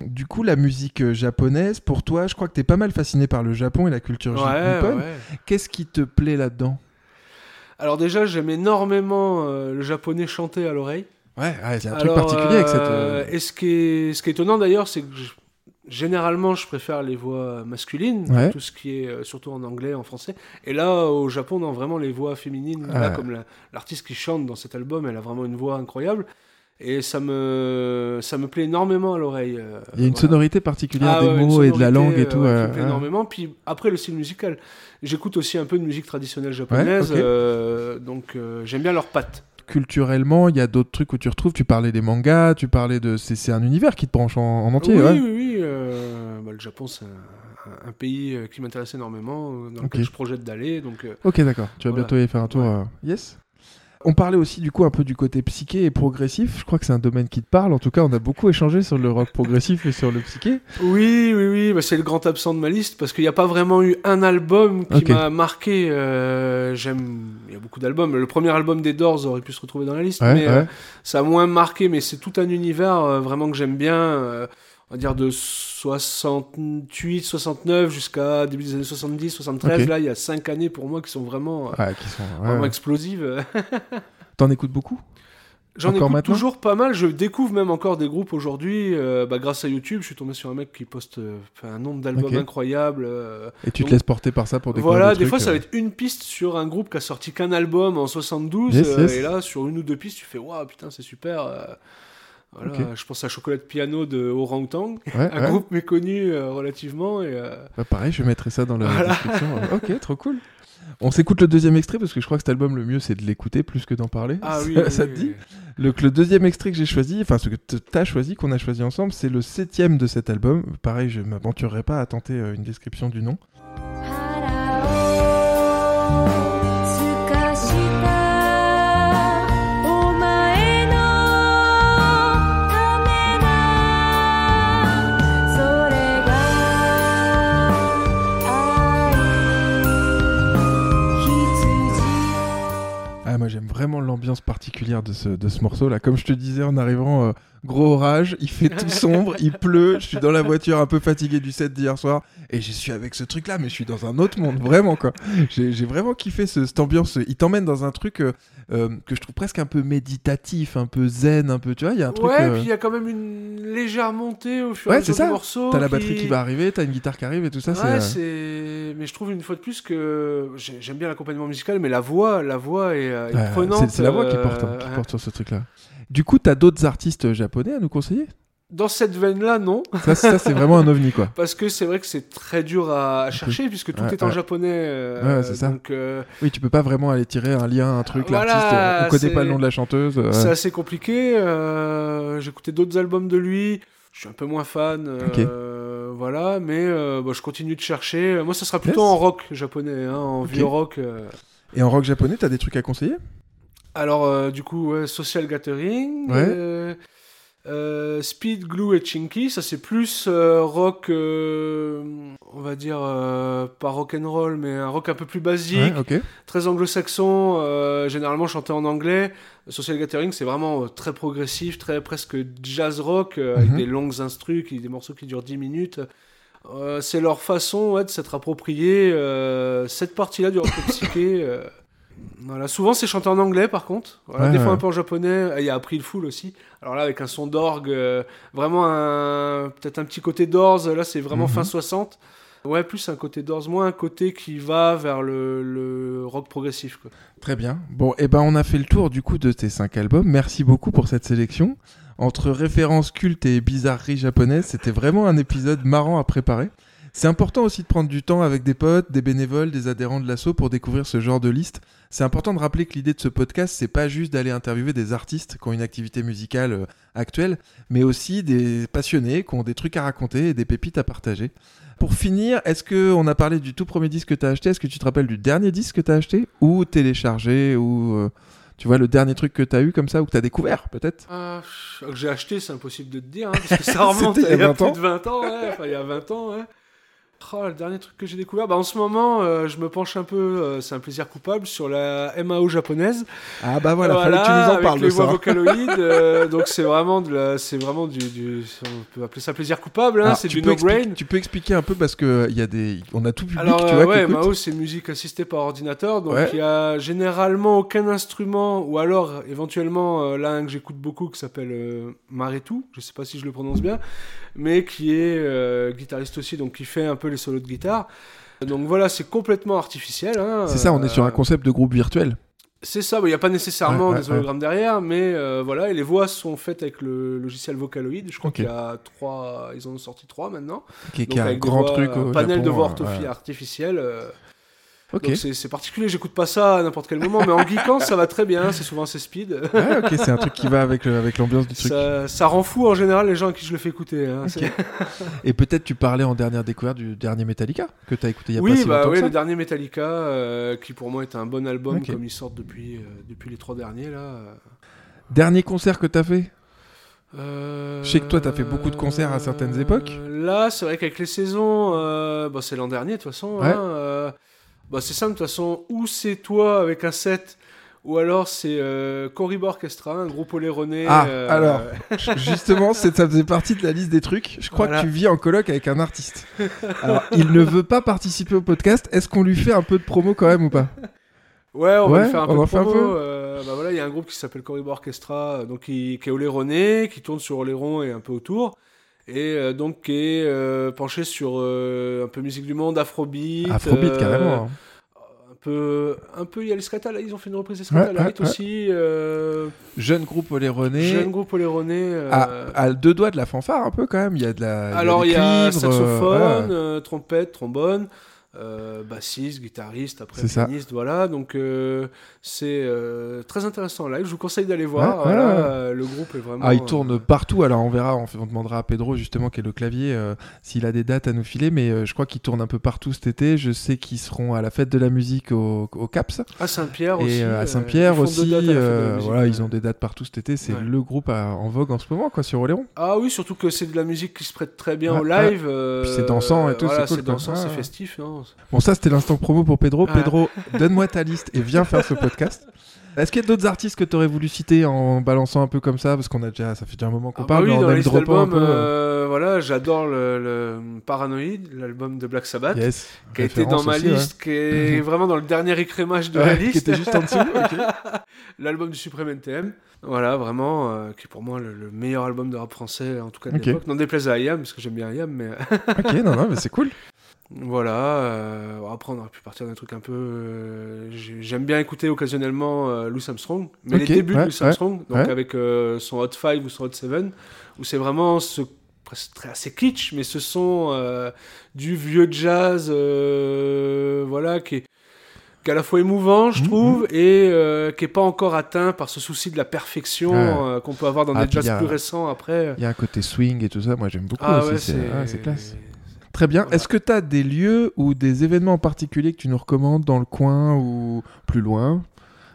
Du coup, la musique euh, japonaise, pour toi, je crois que t'es pas mal fasciné par le Japon et la culture Ouais, nippone. ouais. Qu'est-ce qui te plaît là-dedans? Alors déjà, j'aime énormément euh, le japonais chanter à l'oreille. Ouais, ouais, c'est un truc particulier avec cette. euh, Et ce qui est, ce qui est étonnant d'ailleurs, c'est que je- généralement, je préfère les voix masculines, Ouais. tout ce qui est surtout en anglais, en français. Et là, au Japon, non, vraiment les voix féminines, Ah. là, comme la- l'artiste qui chante dans cet album, elle a vraiment une voix incroyable. Et ça me, ça me plaît énormément à l'oreille. euh, Il y a une voilà. sonorité particulière Ah des ouais, mots et de la langue et tout. euh, ouais, euh, qui me plaît ouais. énormément. Puis après, le style musical. J'écoute aussi un peu de musique traditionnelle japonaise, euh, donc euh, j'aime bien leurs pattes. Culturellement, il y a d'autres trucs où tu retrouves. Tu parlais des mangas, tu parlais de. C'est c'est un univers qui te branche en, en entier, oui, ouais. oui, oui. euh, bah, le Japon, c'est un, un pays qui m'intéresse énormément, dans lequel je projette d'aller. Donc, Ok, d'accord. Tu vas Voilà. bientôt y faire un tour. Ouais. Yes. On parlait aussi du coup un peu du côté psyché et progressif. Je crois que c'est un domaine qui te parle. En tout cas, on a beaucoup échangé sur le rock progressif et sur le psyché. Oui, oui, oui, bah, c'est le grand absent de ma liste parce qu'il n'y a pas vraiment eu un album qui m'a marqué. euh, J'aime, il y a beaucoup d'albums. Le premier album des Doors aurait pu se retrouver dans la liste, Ouais, mais ouais. euh, ça a moins marqué. Mais c'est tout un univers euh, vraiment que j'aime bien. on va dire de 68, 69 jusqu'à début des années 70, 73. Ok. Là, il y a cinq années pour moi qui sont vraiment, euh, Ouais, qui sont. ouais, vraiment ouais. explosives. T'en écoutes beaucoup? J'en écoute toujours pas mal. Je découvre même encore des groupes aujourd'hui. euh, bah, grâce à YouTube, je suis tombé sur un mec qui poste euh, un nombre d'albums incroyables. euh, Et tu te laisses porter par ça pour découvrir Voilà, des fois ça va être une piste sur un groupe qui a sorti qu'un album en 72, Yes, euh, yes. et là sur une ou deux pistes tu fais waouh putain c'est super. Voilà, je pense à Chocolat de Piano de Orang Tang, Ouais, un ouais. groupe méconnu euh, relativement. Et, euh, Bah, pareil, je mettrai ça dans la Voilà. description. Euh, ok, trop cool. On s'écoute le deuxième extrait parce que je crois que cet album, le mieux, c'est de l'écouter plus que d'en parler. Ah oui, ça, oui, ça oui, te dit oui. le, le deuxième extrait que j'ai choisi, enfin ce que t- t'as choisi, qu'on a choisi ensemble, c'est le septième de cet album. Pareil, je m'aventurerai pas à tenter une description du nom. De ce, de ce morceau là. Comme je te disais en arrivant, euh, gros orage, il fait tout sombre, il pleut, je suis dans la voiture un peu fatigué du set d'hier soir et je suis avec ce truc là, mais je suis dans un autre monde, vraiment quoi. J'ai vraiment kiffé ce- cette ambiance. Il t'emmène dans un truc euh, euh, que je trouve presque un peu méditatif, un peu zen, un peu, tu vois, il y a un truc. ouais, euh, puis il y a quand même une légère montée au fur et à mesure du ça. morceau. T'as la batterie qui va arriver, t'as une guitare qui arrive et tout ça. c'est, Ouais, euh. Mais je trouve une fois de plus que j'ai- j'aime bien l'accompagnement musical, mais la voix, la voix est, est ouais, prenante. c'est- la voix qui porte, hein, qui porte sur ce truc là. Du coup, t'as d'autres artistes japonais à nous conseiller? Dans cette veine-là, non. Ça, ça c'est vraiment un ovni quoi. Parce que c'est vrai que c'est très dur à chercher puisque tout Ouais, est en ouais. japonais. euh, Ouais, c'est ça. Donc euh, Oui, tu peux pas vraiment aller tirer un lien, un truc, Voilà, l'artiste, euh, on connaît pas le nom de la chanteuse. euh, c'est assez compliqué. J'ai écouté d'autres albums de lui. Je suis un peu moins fan. euh, Voilà, mais euh, bah, je continue de chercher. Moi, ça sera plutôt Yes. en rock japonais, hein, en Ok. vieux rock. Et en rock japonais, t'as des trucs à conseiller? Alors, euh, du coup, ouais, Social Gathering. Ouais. euh, euh, Speed, Glue et Chinky, ça c'est plus rock, on va dire, pas rock and roll, mais un rock un peu plus basique, Ouais, ok. très anglo-saxon, généralement chanté en anglais. Social Gathering, c'est vraiment très progressif, très presque jazz rock, avec Mhm. des longues instrus, qui, des morceaux qui durent 10 minutes. Euh, c'est leur façon ouais, de s'être approprié euh, cette partie-là du rock psyché. euh, voilà. Souvent, c'est chanté en anglais, par contre. Voilà, Ouais, des fois ouais. un peu en japonais. Il y a April Fool aussi. Alors là, avec un son d'orgue, euh, vraiment un... peut-être un petit côté Doors. Là, c'est vraiment Mhm. fin 60. Ouais, plus un côté Doors, moins un côté qui va vers le, le rock progressif. Quoi. Très bien. Bon, et ben on a fait le tour du coup de tes cinq albums. Merci beaucoup pour cette sélection. Entre références cultes et bizarreries japonaises, c'était vraiment un épisode marrant à préparer. C'est important aussi de prendre du temps avec des potes, des bénévoles, des adhérents de l'asso pour découvrir ce genre de liste. C'est important de rappeler que l'idée de ce podcast, c'est pas juste d'aller interviewer des artistes qui ont une activité musicale euh, actuelle, mais aussi des passionnés qui ont des trucs à raconter et des pépites à partager. Pour finir, est-ce que on a parlé du tout premier disque que tu as acheté? Est-ce que tu te rappelles du dernier disque que tu as acheté? Ou téléchargé? Ou euh, tu vois le dernier truc que tu as eu comme ça ou que tu as découvert peut-être? Ah, que j'ai acheté, c'est impossible de te dire, hein, parce que ça remonte il y a 20 plus ans. de 20 ans. Ouais, il y a 20 ans, ouais. Oh, le dernier truc que j'ai découvert, bah, en ce moment, euh, je me penche un peu, euh, c'est un plaisir coupable, sur la MAO japonaise. Ah bah voilà, fallait que tu nous en avec parles les de voix ça. vocaloïdes. euh, donc c'est vraiment de la, c'est vraiment du, du- on peut appeler ça plaisir coupable. Hein, c'est du no brain. Tu peux expliquer un peu parce que il y a des on a tout public, Alors, tu vois ouais. Mao, c'est musique assistée par ordinateur, donc Ouais. il y a généralement aucun instrument, ou alors éventuellement là un que j'écoute beaucoup qui s'appelle Maretou, je sais pas si je le prononce bien, mais qui est guitariste aussi, donc qui fait un peu les solos de guitare. Donc voilà, c'est complètement artificiel. hein, C'est ça, on est sur un euh, concept de groupe virtuel. C'est ça, il n'y a pas nécessairement Ouais, ouais, des hologrammes derrière, mais euh, voilà, et les voix sont faites avec le logiciel Vocaloid. Je crois qu'il y a trois, ils en ont sorti trois maintenant. Qui est- Donc qui est un grand voix- truc un panel de voix ouais. artificielles. euh, Ok. Donc c'est particulier, j'écoute pas ça à n'importe quel moment, mais en geekant, ça va très bien, c'est souvent assez speed. Ouais, ok, c'est un truc qui va avec, le- avec l'ambiance du truc. Ça, ça rend fou en général les gens à qui je le fais écouter. hein. Et peut-être tu parlais en dernière découverte du dernier Metallica que t'as écouté il y a pas Oui, si bah longtemps oui, que ça. le dernier Metallica, euh, qui pour moi est un bon album, comme ils sortent depuis, euh, depuis les trois derniers là. euh. Dernier concert que t'as fait? Euh, Je sais que toi, t'as fait beaucoup de concerts à certaines époques. Là, c'est vrai qu'avec les saisons, euh, bah, c'est l'an dernier de toute façon. Ouais. hein, bah, c'est simple de toute façon. Ou c'est toi avec un set, ou alors c'est euh, Corriba Orchestra, un groupe oléroné. Ah, euh, alors. Justement, ça faisait partie de la liste des trucs. Je crois Voilà. que tu vis en coloc avec un artiste. Alors, il ne veut pas participer au podcast. Est-ce qu'on lui fait un peu de promo quand même ou pas? Ouais, on Ouais, va lui faire un peu de promo. peu euh, bah voilà, il y a un groupe qui s'appelle Corriba Orchestra, euh, donc qui, qui est oléroné, qui tourne sur Oléron et un peu autour. Et euh, donc qui est euh, penché sur euh, un peu musique du monde, afrobeat. Afrobeat, euh, carrément. hein. Un peu, un peu, il y a les Scata, là, ils ont fait une reprise des Scata Ouais, ouais, ouais. aussi. euh, Jeune groupe oléroné. jeune groupe oléroné. euh, À, à deux doigts de la fanfare un peu quand même. Il y a de la. alors il y a, des cuivres, saxophone, trompette, trombone, euh, bassiste, guitariste, après pianiste, voilà. Donc euh, c'est euh, très intéressant en live. Je vous conseille d'aller voir. Ouais, voilà, ouais, euh, le groupe est vraiment. Ah, il tourne partout. Alors on verra, on, fait- on demandera à Pedro justement qui est le clavier s'il a des dates à nous filer. Mais je crois qu'il tourne un peu partout cet été. Je sais qu'ils seront à la fête de la musique au, au Caps à Saint-Pierre et aussi. euh, à Saint-Pierre aussi. à musique, voilà, ouais. ils ont des dates partout cet été. C'est le groupe à- en vogue en ce moment quoi sur Oléron. Ah oui, surtout que c'est de la musique qui se prête très bien au live. Puis c'est dansant et tout, voilà, c'est cool, dansant, c'est festif. Bon, ça c'était l'instant promo pour Pedro. Pedro, donne-moi ta liste et viens faire ce podcast. Est-ce qu'il y a d'autres artistes que tu aurais voulu citer en balançant un peu comme ça? Parce qu'on a déjà, ça fait déjà un moment qu'on Ah bah parle, oui, mais on un d'albums, peu. euh, voilà, j'adore le, le Paranoid, l'album de Black Sabbath. yes. qui a été dans ma aussi, ouais. liste, qui est vraiment dans le dernier écrémage de Ouais, la qui liste. était juste en dessous. L'album du Supreme NTM. Voilà, vraiment, euh, qui est pour moi le, le meilleur album de rap français, en tout cas de l'époque. Non déplaise à IAM, parce que j'aime bien IAM, mais Ok, non, non, mais c'est cool. Voilà. euh, après, on aurait pu partir d'un truc un peu. euh, j'ai- J'aime bien écouter occasionnellement euh, Louis Armstrong, mais les débuts ouais, de Louis ouais, Armstrong, donc ouais. avec son Hot 5 ou son Hot 7, où c'est vraiment ce assez kitsch, mais ce son euh, du vieux jazz, voilà, qui est, qui est à la fois émouvant, je Mhm, trouve, et euh, qui est pas encore atteint par ce souci de la perfection qu'on peut avoir dans Ah, des jazz a- plus récents après. Il y a un côté swing et tout ça, moi j'aime beaucoup Ah c'est c'est classe. Très bien. Voilà. Est-ce que tu as des lieux ou des événements en particulier que tu nous recommandes dans le coin ou plus loin?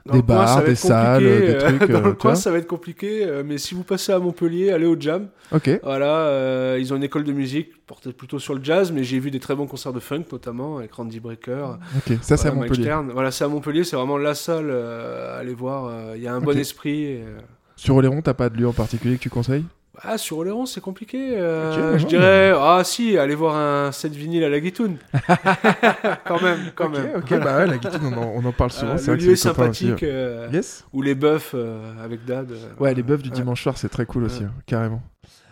Dans Des coin, bars, des salles, des euh, trucs, Dans euh, le coin, ça va être compliqué, euh, mais si vous passez à Montpellier, allez au Jam. Ok. Voilà, euh, ils ont une école de musique portée plutôt sur le jazz, mais j'ai vu des très bons concerts de funk notamment avec Randy Brecker. Ok, ça c'est à voilà, Montpellier. Stern. Voilà, c'est à Montpellier, c'est vraiment la salle euh, à aller voir. euh, Il y a un bon esprit. Sur Oléron, t'as pas de lieu en particulier que tu conseilles? Ah, sur Oléron, c'est compliqué. euh, je dirais, ah si, allez voir un set vinyle à la Guitoune. quand même, quand même. ok, bah ouais, la guitare, on en, on en parle souvent. Euh, c'est le lieu aussi, sympathique. euh, Yes Ou les bœufs euh, avec Dad. Ouais, les bœufs du dimanche soir, c'est très cool aussi, hein, carrément.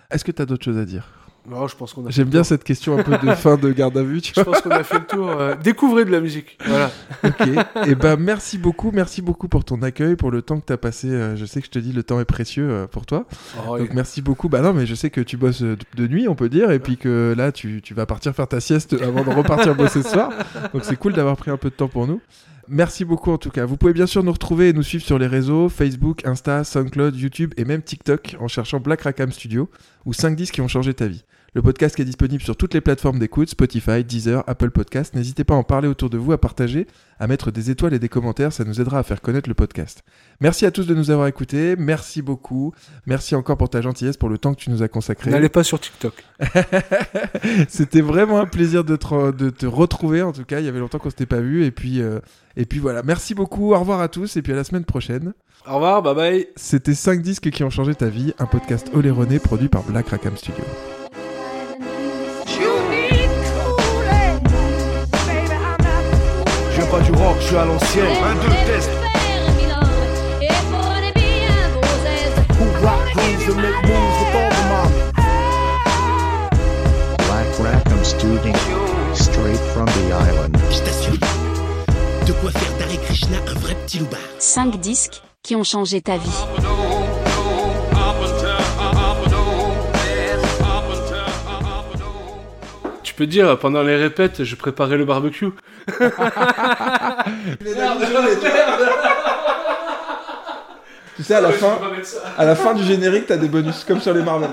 Est-ce que t'as d'autres choses à dire? Non, je pense qu'on a fait J'aime bien cette question un peu de fin de garde à vue, tu Je vois. pense qu'on a fait le tour. euh, découvrez de la musique. Voilà. Ok. Et ben merci beaucoup, merci beaucoup pour ton accueil, pour le temps que t'as passé. euh, je sais que je te dis, le temps est précieux euh, pour toi. Oh, Donc merci beaucoup. Bah non, mais je sais que tu bosses euh, de nuit, on peut dire, et puis que là, tu, tu vas partir faire ta sieste avant de repartir bosser ce soir. Donc c'est cool d'avoir pris un peu de temps pour nous. Merci beaucoup en tout cas. Vous pouvez bien sûr nous retrouver et nous suivre sur les réseaux Facebook, Insta, SoundCloud, YouTube et même TikTok en cherchant Black Rackham Studio ou 5 disques qui ont changé ta vie. Le podcast qui est disponible sur toutes les plateformes d'écoute, Spotify, Deezer, Apple Podcast. N'hésitez pas à en parler autour de vous, à partager, à mettre des étoiles et des commentaires, ça nous aidera à faire connaître le podcast. Merci à tous de nous avoir écoutés, merci beaucoup. Merci encore pour ta gentillesse, pour le temps que tu nous as consacré. N'allez pas sur TikTok. C'était vraiment un plaisir de te, de te retrouver. En tout cas, il y avait longtemps qu'on s'était pas vu. Et puis, euh, et puis voilà. Merci beaucoup. Au revoir à tous. Et puis à la semaine prochaine. Au revoir, bye bye. C'était 5 disques qui ont changé ta vie. Un podcast Oléroné produit par Black Rackham Studio. Du rock, je suis à l'ancienne. Un, deux, test. Who rock grooves and make moves with all the. Black Rackham Studio. Straight from the island. Je t'assure, de quoi faire d'Hare Krishna un vrai petit loupard. 5 disques qui ont changé ta vie. Peux te dire, pendant les répètes, je préparais le barbecue. Tu sais, à la fin, à la fin du générique, t'as des bonus comme sur les Marvel.